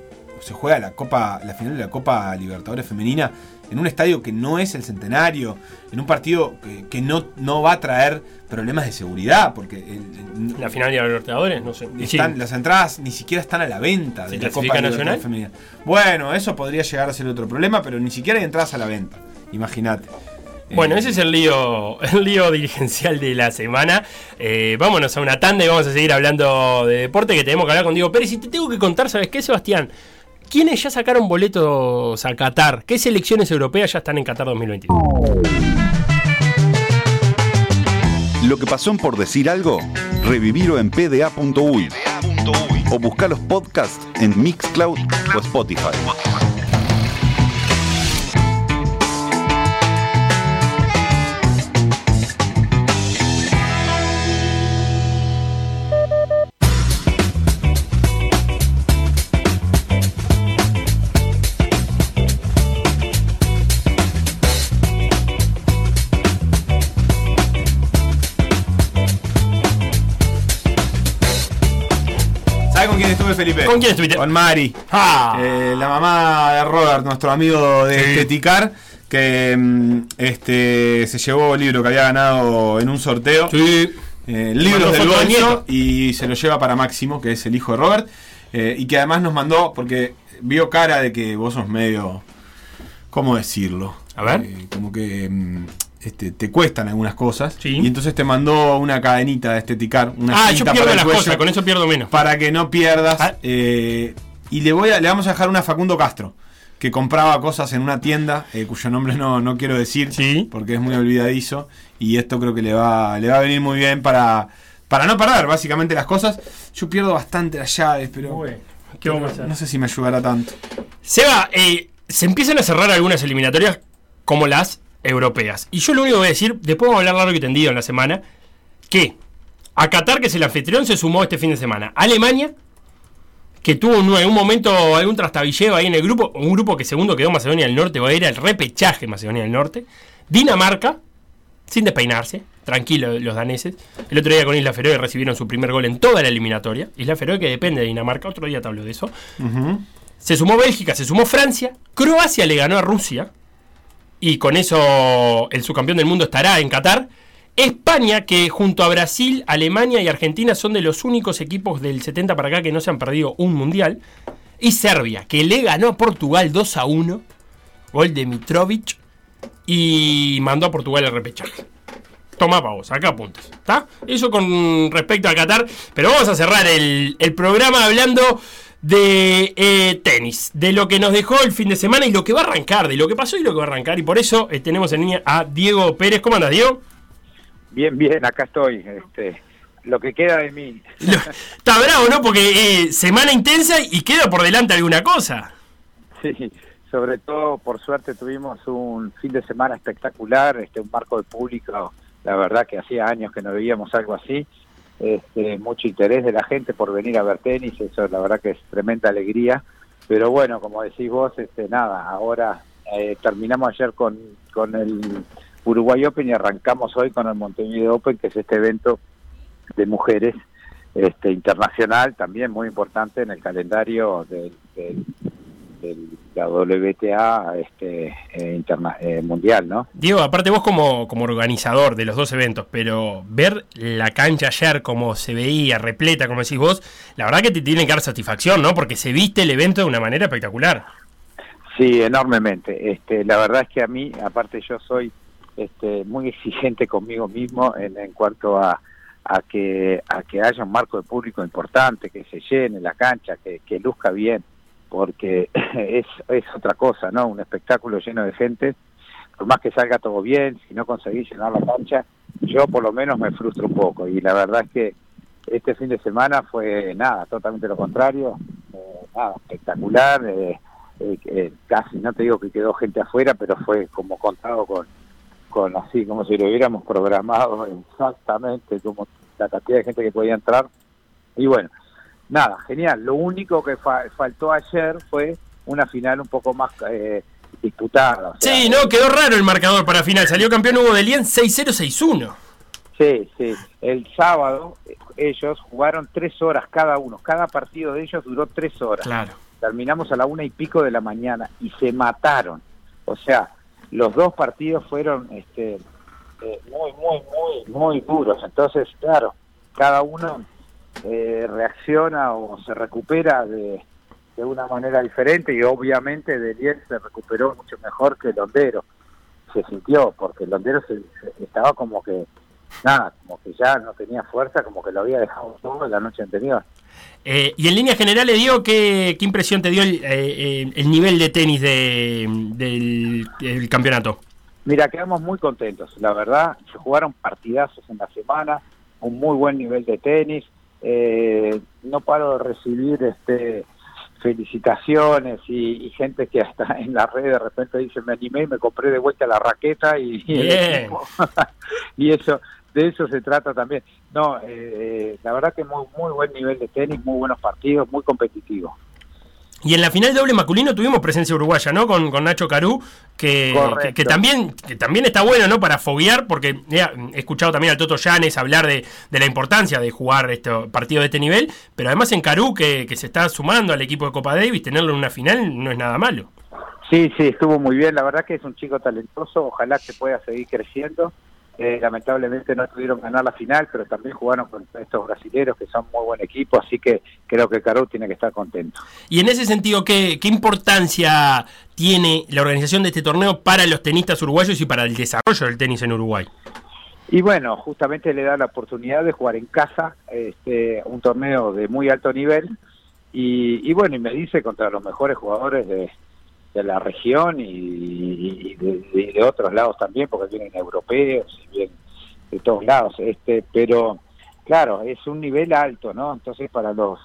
Speaker 1: se juega la Copa. La final de la Copa Libertadores Femenina. en un estadio que no es el centenario, en un partido que, que no, no va a traer problemas de seguridad, porque el- el-
Speaker 11: La final de los Libertadores, no sé.
Speaker 1: están-
Speaker 11: Sí.
Speaker 1: las entradas ni siquiera están a la venta
Speaker 11: ¿Se
Speaker 1: de la Copa
Speaker 11: nacional?
Speaker 1: Femenina. Bueno, eso podría llegar a ser otro problema, pero ni siquiera hay entradas a la venta. Imagínate.
Speaker 11: Bueno, ese es el lío, el lío dirigencial de la semana. Eh, vámonos a una tanda y vamos a seguir hablando de deporte que tenemos que hablar con Diego Pérez. Y te tengo que contar, ¿sabes qué, Sebastián? ¿Quiénes ya sacaron boletos a Qatar? ¿Qué selecciones europeas ya están en Qatar 2022?
Speaker 10: Lo que pasó en por decir algo, revivirlo en pda.uy o buscar los podcasts en Mixcloud o Spotify.
Speaker 1: Estuve, Felipe?
Speaker 11: ¿Con quién estuviste?
Speaker 1: Con Mari.
Speaker 11: Ah.
Speaker 1: Eh, la mamá de Robert, nuestro amigo de Esteticar, que mm, este, se llevó el libro que había ganado en un sorteo.
Speaker 11: Sí.
Speaker 1: Eh, libros del bolso y se lo lleva para Máximo, que es el hijo de Robert. eh, y que además nos mandó, porque vio cara de que vos sos medio. ¿Cómo decirlo?
Speaker 11: A ver.
Speaker 1: Eh, como que mm, este, te cuestan algunas cosas. Y entonces te mandó una cadenita de esteticar. Una
Speaker 11: Ah, yo pierdo las cosas, con eso pierdo menos.
Speaker 1: Para que no pierdas. eh, y le, voy a, le vamos a dejar una a Facundo Castro. Que compraba cosas en una tienda, eh, cuyo nombre no, no quiero decir, porque es muy olvidadizo. Y esto creo que le va, le va a venir muy bien para, para no perder básicamente las cosas. Yo pierdo bastante las llaves, pero,
Speaker 11: ¿qué vamos a
Speaker 1: pero
Speaker 11: hacer?
Speaker 1: no sé si me ayudará tanto.
Speaker 11: Seba, eh, se empiezan a cerrar algunas eliminatorias como las europeas. Y yo lo único que voy a decir, después vamos a hablar largo y tendido en la semana, que a Qatar, que es el anfitrión, se sumó este fin de semana. Alemania, que tuvo en un momento algún trastabilleo ahí en el grupo, un grupo que segundo quedó Macedonia del Norte, va a ir al repechaje Macedonia del Norte. Dinamarca, sin despeinarse, tranquilo los daneses. El otro día con Isla Feroe recibieron su primer gol en toda la eliminatoria. Isla Feroe que depende de Dinamarca, otro día te hablo de eso. Se sumó Bélgica, se sumó Francia, Croacia le ganó a Rusia y con eso el subcampeón del mundo estará en Qatar. España, que junto a Brasil, Alemania y Argentina son de los únicos equipos del 70 para acá que no se han perdido un mundial. Y Serbia, que le ganó a Portugal 2 a 1, gol de Mitrovic, y mandó a Portugal al repechaje. Toma pa' vos, acá puntos. ¿Está? Eso con respecto a Qatar. Pero vamos a cerrar el, el programa hablando de eh, tenis, de lo que nos dejó el fin de semana y lo que va a arrancar, de lo que pasó y lo que va a arrancar. Y por eso eh, tenemos en línea a Diego Pérez. ¿Cómo andas, Diego?
Speaker 21: Bien, bien, acá estoy. Este, lo que queda de mí.
Speaker 11: Está bravo, ¿no? Porque eh, semana intensa y queda por delante alguna cosa.
Speaker 21: Sí, sobre todo, por suerte, tuvimos un fin de semana espectacular, este, un marco de público. La verdad que hacía años que no veíamos algo así. Este, mucho interés de la gente por venir a ver tenis, eso la verdad que es tremenda alegría. Pero bueno, como decís vos, este, nada, ahora eh, terminamos ayer con, con el Uruguay Open y arrancamos hoy con el Montevideo Open, que es este evento de mujeres este internacional, también muy importante en el calendario del, del- del- la WTA este, eh, interna- eh, mundial, ¿no?
Speaker 11: Diego, aparte vos como, como organizador de los dos eventos, pero ver la cancha ayer como se veía, repleta, como decís vos, la verdad que te tiene que dar satisfacción, ¿no? Porque se viste el evento de una manera espectacular.
Speaker 21: Sí, enormemente. Este, la verdad es que a mí, aparte yo soy este, muy exigente conmigo mismo en, en cuanto a, a que a que haya un marco de público importante, que se llene la cancha, que, que luzca bien, porque es, es otra cosa, ¿no? Un espectáculo lleno de gente, por más que salga todo bien, si no conseguís llenar la cancha, yo por lo menos me frustro un poco. Y la verdad es que este fin de semana fue nada, totalmente lo contrario, eh, nada, espectacular. eh, eh, eh, casi, no te digo que quedó gente afuera, pero fue como contado con, con así, como si lo hubiéramos programado exactamente, como la cantidad de gente que podía entrar. Y bueno, nada, genial. Lo único que fa- faltó ayer fue una final un poco más eh, disputada. o sea,
Speaker 11: Sí, no, quedó raro el marcador para final. Salió campeón Hugo de Lien 6-0-6-1.
Speaker 21: Sí, sí. El sábado eh, ellos jugaron tres horas cada uno. Cada partido de ellos duró tres horas.
Speaker 11: Claro.
Speaker 21: Terminamos a la una y pico de la mañana y se mataron. O sea, los dos partidos fueron este, eh, muy, muy, muy, muy duros. Entonces, claro, cada uno eh, reacciona o se recupera de, de una manera diferente y obviamente Delier se recuperó mucho mejor que Londero. Se sintió, porque Londero se, se- estaba como que, nada, como que ya no tenía fuerza, como que lo había dejado todo la noche anterior.
Speaker 11: Eh, y en líneas generales, Diego, ¿qué, qué impresión te dio el, eh, eh, el nivel de tenis de- del, del campeonato?
Speaker 21: Mira, quedamos muy contentos, la verdad, se jugaron partidazos en la semana, un muy buen nivel de tenis, eh, no paro de recibir este felicitaciones y, y gente que hasta en la red de repente dice me animé y me compré de vuelta la raqueta y, y el
Speaker 11: Bien.
Speaker 21: equipo". y eso de eso se trata también no eh, la verdad que muy muy buen nivel de tenis muy buenos partidos muy competitivos
Speaker 11: Y en la final doble masculino tuvimos presencia uruguaya, ¿no? Con, con Nacho Carú, que, que, que también, que también está bueno, ¿no? Para foguear, porque he escuchado también al Toto Llanes hablar de, de la importancia de jugar este partido de este nivel, pero además en Carú, que, que se está sumando al equipo de Copa Davis, tenerlo en una final no es nada malo.
Speaker 21: Sí, sí, estuvo muy bien. La verdad que es un chico talentoso. Ojalá que pueda seguir creciendo. Eh, lamentablemente no pudieron ganar la final, pero también jugaron con estos brasileros que son muy buen equipo. Así que creo que Carú tiene que estar contento.
Speaker 11: Y en ese sentido, ¿qué, ¿qué importancia tiene la organización de este torneo para los tenistas uruguayos y para el desarrollo del tenis en Uruguay?
Speaker 21: Y bueno, justamente le da la oportunidad de jugar en casa este, un torneo de muy alto nivel. Y, y bueno, y me dice contra los mejores jugadores de, de la región y, y de, otros lados también, porque vienen europeos y vienen de todos lados. Este, pero claro, es un nivel alto, ¿no? Entonces para los,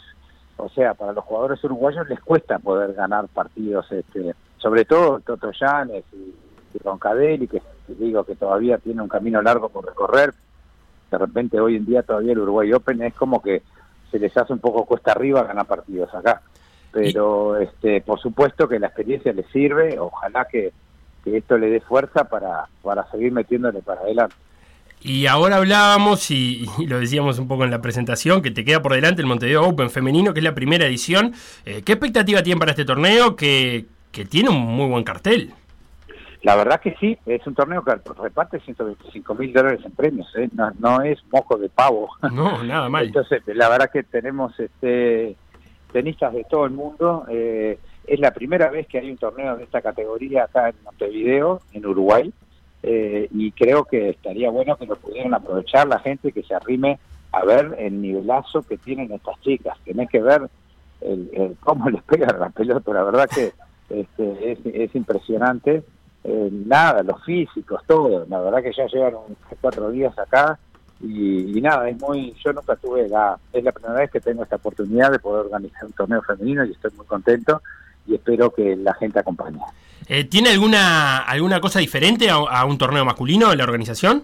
Speaker 21: o sea, para los jugadores uruguayos les cuesta poder ganar partidos, este, sobre todo Toto Llanes y, y Roncadelli, que digo que todavía tiene un camino largo por recorrer. De repente hoy en día todavía el Uruguay Open es como que se les hace un poco cuesta arriba ganar partidos acá. Pero este, por supuesto que la experiencia les sirve, ojalá que, que esto le dé fuerza para, para seguir metiéndole para adelante.
Speaker 11: Y ahora hablábamos, y, y lo decíamos un poco en la presentación, que te queda por delante el Montevideo Open femenino, que es la primera edición. Eh, ¿Qué expectativa tienen para este torneo que, que tiene un muy buen cartel?
Speaker 21: La verdad que sí, es un torneo que reparte 125 mil dólares en premios, ¿eh? no, no es mojo de pavo.
Speaker 11: No, nada mal.
Speaker 21: Entonces, la verdad que tenemos este tenistas de todo el mundo. eh, es la primera vez que hay un torneo de esta categoría acá en Montevideo, en Uruguay, eh, y creo que estaría bueno que lo pudieran aprovechar la gente que se arrime a ver el nivelazo que tienen estas chicas. Tenés que ver el, el cómo les pegan la pelota, la verdad que este, es, es impresionante. Eh, nada, los físicos, todo. La verdad que ya llevan cuatro días acá y, y nada, es muy. Yo nunca tuve la. Es la primera vez que tengo esta oportunidad de poder organizar un torneo femenino y estoy muy contento y espero que la gente acompañe.
Speaker 11: Eh, ¿Tiene alguna, alguna cosa diferente a, a un torneo masculino en la organización?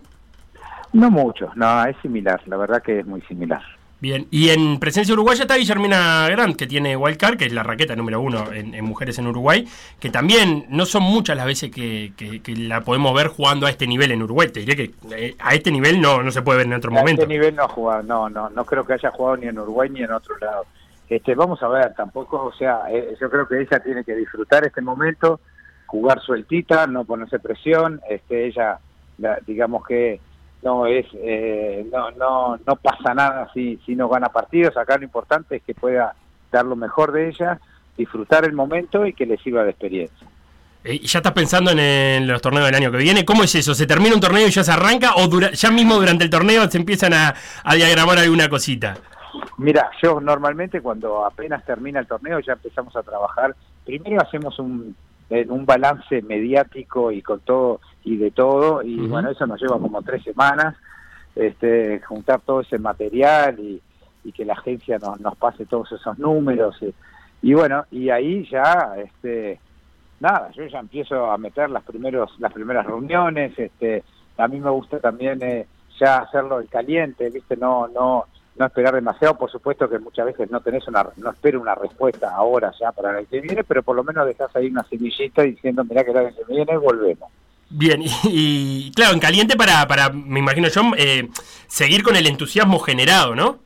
Speaker 21: No mucho, no, es similar, la verdad que es muy similar.
Speaker 11: Bien, y en presencia uruguaya está Guillermina Grant, que tiene Wildcard, que es la raqueta número uno en, en mujeres en Uruguay, que también no son muchas las veces que, que- que la podemos ver jugando a este nivel en Uruguay. Te diré que eh, a este nivel no, no se puede ver en otro
Speaker 21: A
Speaker 11: momento.
Speaker 21: este nivel no ha jugado, no, no, no creo que haya jugado ni en Uruguay ni en otro lado. Este, vamos a ver, tampoco, o sea, eh, yo creo que ella tiene que disfrutar este momento, jugar sueltita, no ponerse presión, este, ella, la- digamos que no es, eh, no, no, no pasa nada si, si no gana partidos. Acá lo importante es que pueda dar lo mejor de ella, disfrutar el momento y que le sirva de experiencia.
Speaker 11: Eh, ¿Ya estás pensando en, el- los torneos del año que viene? ¿Cómo es eso? ¿Se termina un torneo y ya se arranca o dura- ya mismo durante el torneo se empiezan a, a diagramar alguna cosita?
Speaker 21: Mira, yo normalmente cuando apenas termina el torneo ya empezamos a trabajar. Primero hacemos un, un balance mediático y con todo y de todo y bueno eso nos lleva como tres semanas. Este, juntar todo ese material y, y que la agencia nos, nos pase todos esos números y, y bueno y ahí ya este nada yo ya empiezo a meter las primeros las primeras reuniones este a mí me gusta también eh, ya hacerlo el caliente viste no no no esperar demasiado por supuesto que muchas veces no tenés una no espero una respuesta ahora ya para el que viene pero por lo menos dejas ahí una semillita diciendo mira que el año que viene volvemos
Speaker 11: Bien, y, y, claro, en caliente para, para me imagino yo, eh, seguir con el entusiasmo generado, ¿no?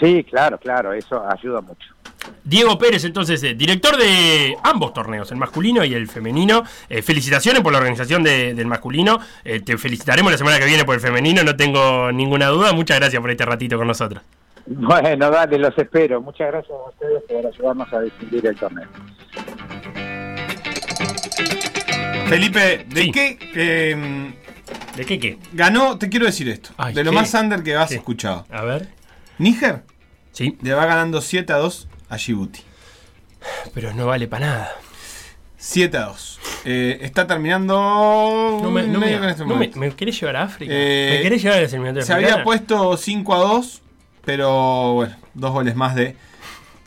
Speaker 21: sí claro claro eso ayuda mucho
Speaker 11: Diego Pérez, entonces, eh, director de ambos torneos, el masculino y el femenino. Eh, felicitaciones por la organización de- del masculino. Eh, te felicitaremos la semana que viene por el femenino, no tengo ninguna duda. Muchas gracias por este ratito con nosotros.
Speaker 21: Bueno, dale, los espero. Muchas gracias a ustedes por ayudarnos a distinguir el torneo.
Speaker 1: Felipe, ¿de qué? eh,
Speaker 11: ¿De qué qué?
Speaker 1: Ganó, te quiero decir esto.
Speaker 11: Ay,
Speaker 1: de lo
Speaker 11: ¿qué?
Speaker 1: más under que has
Speaker 11: ¿Qué?
Speaker 1: escuchado.
Speaker 11: A ver.
Speaker 1: Níger.
Speaker 11: Sí.
Speaker 1: Le va ganando 7 a 2 a Djibouti.
Speaker 11: Pero no vale para nada.
Speaker 1: 7 a 2. Eh, está terminando.
Speaker 11: No me, no me,
Speaker 1: medio este
Speaker 11: no me-. ¿me querés llevar a África?
Speaker 1: Eh,
Speaker 11: ¿Me querés llevar a eliminatorias
Speaker 1: Se había
Speaker 11: africanas?
Speaker 1: puesto 5 a 2, pero bueno, dos goles más de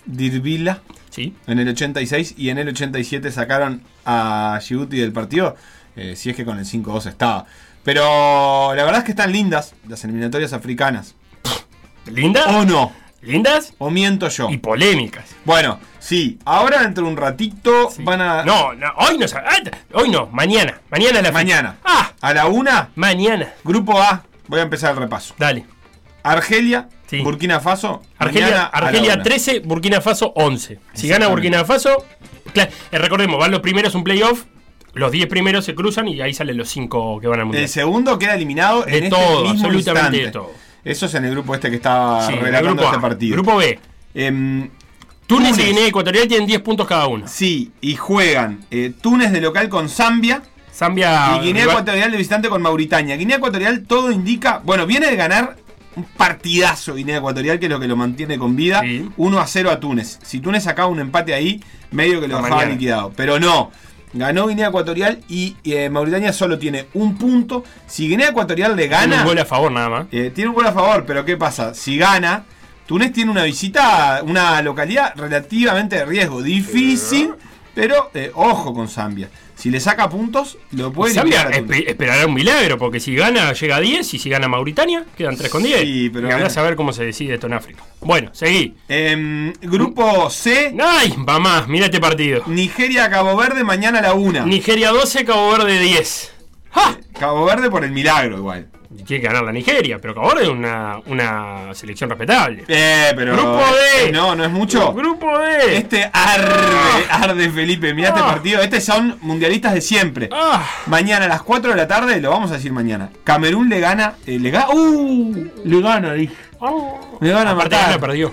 Speaker 1: Dirbila.
Speaker 11: Sí.
Speaker 1: En el 86 y en el 87 sacaron a Djibouti del partido. eh, si es que con el 5 a 2 estaba. Pero la verdad es que están lindas las eliminatorias africanas.
Speaker 11: ¿Lindas?
Speaker 1: ¿O no?
Speaker 11: ¿Lindas?
Speaker 1: ¿O miento yo?
Speaker 11: Y polémicas.
Speaker 1: Bueno, sí. Ahora dentro de un ratito van a.
Speaker 11: No, no, hoy no. ah, Hoy no, mañana. Mañana la fecha.
Speaker 1: Mañana.
Speaker 11: Ah,
Speaker 1: A la una.
Speaker 11: mañana.
Speaker 1: Grupo A. Voy a empezar el repaso.
Speaker 11: Dale.
Speaker 1: Argelia,
Speaker 11: Sí.
Speaker 1: Burkina Faso.
Speaker 11: Argelia,
Speaker 1: la
Speaker 11: Argelia
Speaker 1: una.
Speaker 11: 13, Burkina Faso 11. Si gana. Burkina Faso, eh, recordemos, van los primeros un playoff, los 10 primeros se cruzan y ahí salen los 5 que van al mundial.
Speaker 1: El segundo queda eliminado
Speaker 11: De
Speaker 1: en este
Speaker 11: todo,
Speaker 1: mismo
Speaker 11: absolutamente
Speaker 1: instante.
Speaker 11: de todo.
Speaker 1: Eso es en el grupo este que estaba
Speaker 11: Sí, el
Speaker 1: relatando
Speaker 11: grupo
Speaker 1: este partido.
Speaker 11: Grupo B.
Speaker 1: Em,
Speaker 11: Túnez y. Guinea Ecuatorial tienen 10 puntos cada uno.
Speaker 1: Sí, y juegan eh, Túnez de local con Zambia
Speaker 11: Zambia.
Speaker 1: y Guinea
Speaker 11: rival-
Speaker 1: Ecuatorial de visitante con Mauritania. Guinea Ecuatorial todo indica, bueno, viene de ganar un partidazo Guinea Ecuatorial que es lo que lo mantiene con vida. 1 a 0 a Túnez. Si Túnez sacaba un empate ahí, medio que lo dejaba liquidado. Pero no. Ganó Guinea Ecuatorial y eh, Mauritania solo tiene un punto. Si Guinea Ecuatorial le
Speaker 11: Tiene
Speaker 1: gana.
Speaker 11: un gol a favor nada más.
Speaker 1: Eh, tiene un gol a favor, pero ¿qué pasa? Si gana, Túnez tiene una visita, una localidad relativamente de riesgo. Difícil, pero eh, ojo con Zambia. Si le saca puntos, lo puede
Speaker 11: Zambia espe- esperará un milagro, porque si gana llega a 10 y si gana Mauritania, quedan 3 con 10.
Speaker 1: Sí, pero
Speaker 11: y
Speaker 1: bueno.
Speaker 11: a ver cómo se decide esto en África. Bueno, seguí.
Speaker 1: Em, grupo C.
Speaker 11: ¡Ay, mamá! Mira este partido.
Speaker 1: Nigeria, Cabo Verde, mañana a la una.
Speaker 11: Nigeria 12, Cabo Verde 10.
Speaker 1: Cabo Verde por el milagro igual.
Speaker 11: Tiene que ganar la Nigeria, pero Cabo Verde es una, una selección respetable.
Speaker 1: Eh, pero.
Speaker 11: Grupo D.
Speaker 1: eh, no, no es mucho.
Speaker 11: Grupo D.
Speaker 1: Este arde, arde Felipe. Mirá este
Speaker 11: Ah.
Speaker 1: partido. Estos son mundialistas de siempre.
Speaker 11: Ah.
Speaker 1: Mañana a las 4 de la tarde, lo vamos a decir mañana. Camerún le gana. eh, le gana. ¡Uh! Le gana, dije. Me van a
Speaker 11: Aparte,
Speaker 1: matar.
Speaker 11: gana, perdió.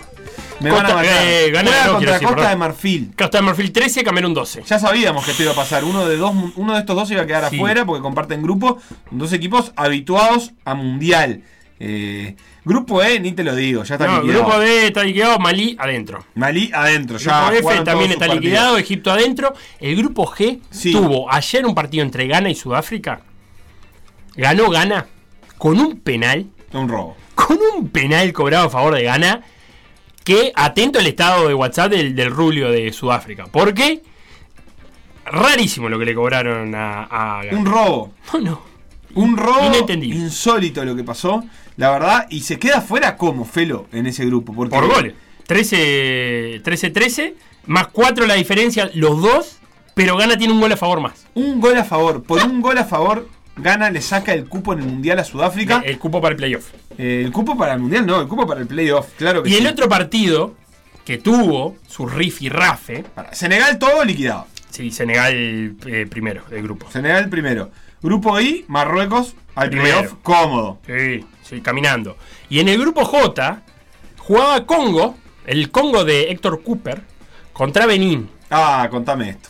Speaker 1: Me van a
Speaker 11: Costa-
Speaker 1: matar.
Speaker 11: eh, gana,
Speaker 1: Juega
Speaker 11: no,
Speaker 1: contra
Speaker 11: decir,
Speaker 1: Costa
Speaker 11: perdón.
Speaker 1: de Marfil.
Speaker 11: Costa de Marfil 13, Camerún 12.
Speaker 1: Ya sabíamos que esto iba a pasar. Uno de, dos, uno de estos dos iba a quedar
Speaker 11: Sí.
Speaker 1: afuera porque comparten grupo. Dos equipos habituados a mundial. Eh, grupo E, ni te lo digo, ya está
Speaker 11: No,
Speaker 1: liquidado.
Speaker 11: grupo D está liquidado, Malí adentro.
Speaker 1: Malí adentro, ya.
Speaker 11: grupo F también está
Speaker 1: partidos.
Speaker 11: liquidado, Egipto adentro. El grupo G tuvo ayer un partido entre Ghana y Sudáfrica. Ganó Ghana con un penal.
Speaker 1: Un robo.
Speaker 11: Con un penal cobrado a favor de Ghana. Que atento al estado de WhatsApp del, del rubio de Sudáfrica. Porque rarísimo lo que le cobraron a, a.
Speaker 1: Un robo.
Speaker 11: No, no.
Speaker 1: Un robo
Speaker 11: Inentendible.
Speaker 1: insólito lo que pasó, la verdad, y se queda fuera como Felo en ese grupo. Porque
Speaker 11: Por goles. 13 13-13, más 4 la diferencia, los dos, pero Gana tiene un gol a favor más.
Speaker 1: Un gol a favor. Por un gol a favor, Gana le saca el cupo en el Mundial a Sudáfrica.
Speaker 11: El cupo para el playoff.
Speaker 1: Eh, el cupo para el Mundial, no, el cupo para el playoff, claro que
Speaker 11: Y
Speaker 1: sí.
Speaker 11: el otro partido que tuvo su riff y rafe.
Speaker 1: Senegal todo liquidado.
Speaker 11: Sí, Senegal eh, primero del grupo.
Speaker 1: Senegal primero. Grupo I, Marruecos al playoff cómodo.
Speaker 11: Sí, sí, caminando. Y en el grupo J jugaba Congo, el Congo de Héctor Cooper, contra Benín.
Speaker 1: Ah, contame esto.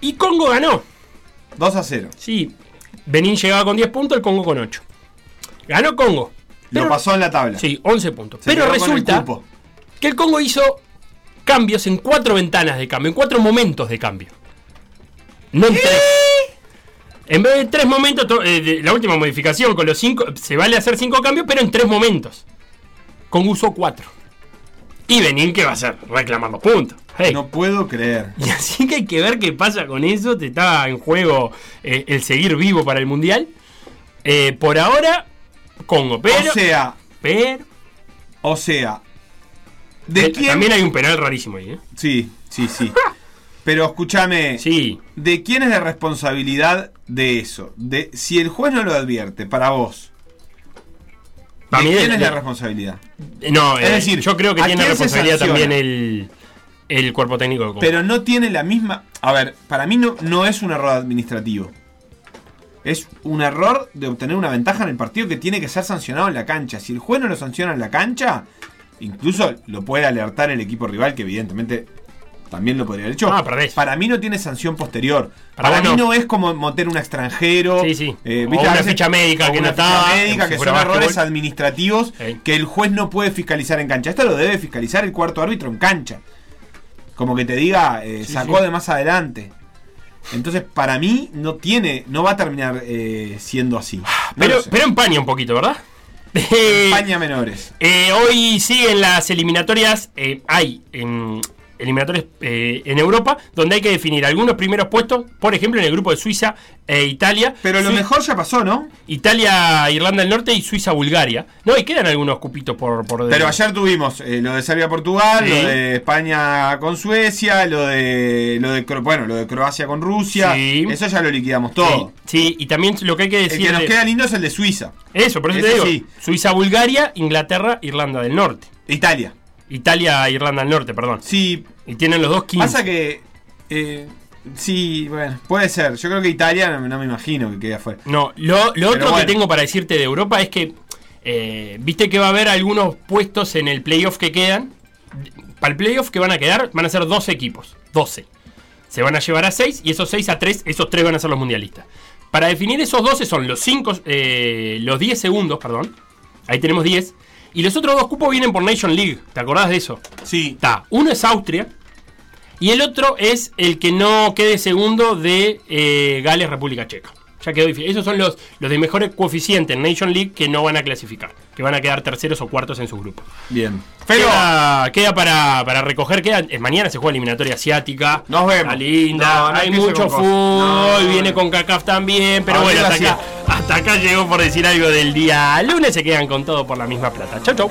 Speaker 11: Y Congo ganó.
Speaker 1: 2 a 0.
Speaker 11: Sí, Benín llegaba con 10 puntos, el Congo con 8. Ganó Congo.
Speaker 1: Lo pasó en la tabla.
Speaker 11: Sí, 11 puntos.
Speaker 1: Se
Speaker 11: Pero
Speaker 1: con el
Speaker 11: resulta que el Congo hizo cambios en cuatro ventanas de cambio, en cuatro momentos de cambio. No en tres. En vez de tres momentos, to- eh, de- la última modificación con los cinco, se vale hacer cinco cambios, pero en tres momentos. Congo usó cuatro. Y Benín, ¿qué va a hacer? Reclamar los puntos. Hey.
Speaker 1: No puedo creer.
Speaker 11: Y así que hay que ver qué pasa con eso. Te está en juego eh, el seguir vivo para el mundial. Eh, por ahora, Congo. Pero.
Speaker 1: o sea,
Speaker 11: pero.
Speaker 1: o sea, ¿de
Speaker 11: Eh,
Speaker 1: quién?
Speaker 11: También hay un penal rarísimo ahí, ¿eh?
Speaker 1: Sí, sí, sí. Pero escúchame,
Speaker 11: Sí.
Speaker 1: ¿de quién es la responsabilidad de eso? De si el juez no lo advierte, para vos. ¿De quién es la responsabilidad?
Speaker 11: No,
Speaker 1: Es decir,
Speaker 11: yo creo que
Speaker 1: ¿a
Speaker 11: tiene responsabilidad también el, el cuerpo técnico de Copa.
Speaker 1: Pero no tiene la misma. A ver, para mí no, no es un error administrativo. Es un error de obtener una ventaja en el partido que tiene que ser sancionado en la cancha. Si el juez no lo sanciona en la cancha, incluso lo puede alertar el equipo rival, que evidentemente también lo podría haber hecho.
Speaker 11: Ah.
Speaker 1: Para mí no tiene sanción posterior.
Speaker 11: Para
Speaker 1: mí
Speaker 11: no.
Speaker 1: no. es como meter un extranjero.
Speaker 11: Sí, sí.
Speaker 1: eh,
Speaker 11: O una ficha médica
Speaker 1: o
Speaker 11: que
Speaker 1: una
Speaker 11: no
Speaker 1: ficha médica, que son errores
Speaker 11: básquetbol.
Speaker 1: administrativos que el juez no puede fiscalizar en cancha. Esto lo debe fiscalizar el cuarto árbitro en cancha. Como que te diga, eh,
Speaker 11: Sí,
Speaker 1: sacó
Speaker 11: sí.
Speaker 1: de más adelante. Entonces, para mí, no tiene, no va a terminar eh, siendo así. No
Speaker 11: pero, pero empaña un poquito, ¿verdad?
Speaker 1: España menores.
Speaker 11: Eh, hoy siguen las eliminatorias. eh, hay en eliminatorias eh, en Europa donde hay que definir algunos primeros puestos. Por ejemplo, en el grupo de Suiza e Italia.
Speaker 1: Pero lo mejor ya pasó, ¿no?
Speaker 11: Italia, Irlanda del Norte y Suiza, Bulgaria. No, y quedan algunos cupitos por. por
Speaker 1: Pero ayer tuvimos eh, lo de Serbia-Portugal,
Speaker 11: Sí.
Speaker 1: lo de España con Suecia, lo de, lo de bueno, lo de Croacia con Rusia.
Speaker 11: Sí.
Speaker 1: Eso ya lo liquidamos todo.
Speaker 11: Sí, sí, y también lo que hay que
Speaker 1: El
Speaker 11: decir.
Speaker 1: que nos queda lindo es el de Suiza.
Speaker 11: Eso, por eso te digo.
Speaker 1: sí.
Speaker 11: Suiza, Bulgaria, Inglaterra, Irlanda del Norte.
Speaker 1: Italia.
Speaker 11: Italia, Irlanda del Norte, perdón.
Speaker 1: Sí.
Speaker 11: Y tienen los dos 15.
Speaker 1: Pasa que. eh, sí, bueno, puede ser. Yo creo que Italia no, no me imagino que quede afuera.
Speaker 11: No, lo, lo otro
Speaker 1: bueno.
Speaker 11: que tengo para decirte de Europa es que. eh, Viste que va a haber algunos puestos en el playoff que quedan. Para el playoff que van a quedar, van a ser 12 equipos. 12. Se van a llevar a 6 y esos 6 a 3, esos 3 van a ser los mundialistas. Para definir esos 12 son los 5, los 10 segundos, perdón. Ahí tenemos 10. Y los otros dos cupos vienen por Nation League. ¿Te acordás de eso?
Speaker 1: Sí.
Speaker 11: Está. Uno es Austria. Y el otro es el que no quede segundo de eh, Gales, República Checa. Ya quedó difícil. Esos son los, los de mejores coeficientes en Nation League que no van a clasificar. Que van a quedar terceros o cuartos en sus grupos.
Speaker 1: Bien.
Speaker 11: Queda, queda para, para recoger. Queda, mañana se juega eliminatoria asiática.
Speaker 1: Nos vemos.
Speaker 11: Está linda.
Speaker 1: No, no
Speaker 11: Hay mucho fútbol.
Speaker 1: No.
Speaker 11: Viene con CACAF también. Pero
Speaker 1: Abril
Speaker 11: bueno, hasta acá, hasta acá llegó por decir algo del día lunes. Se quedan con todo por la misma plata. Chau, chau.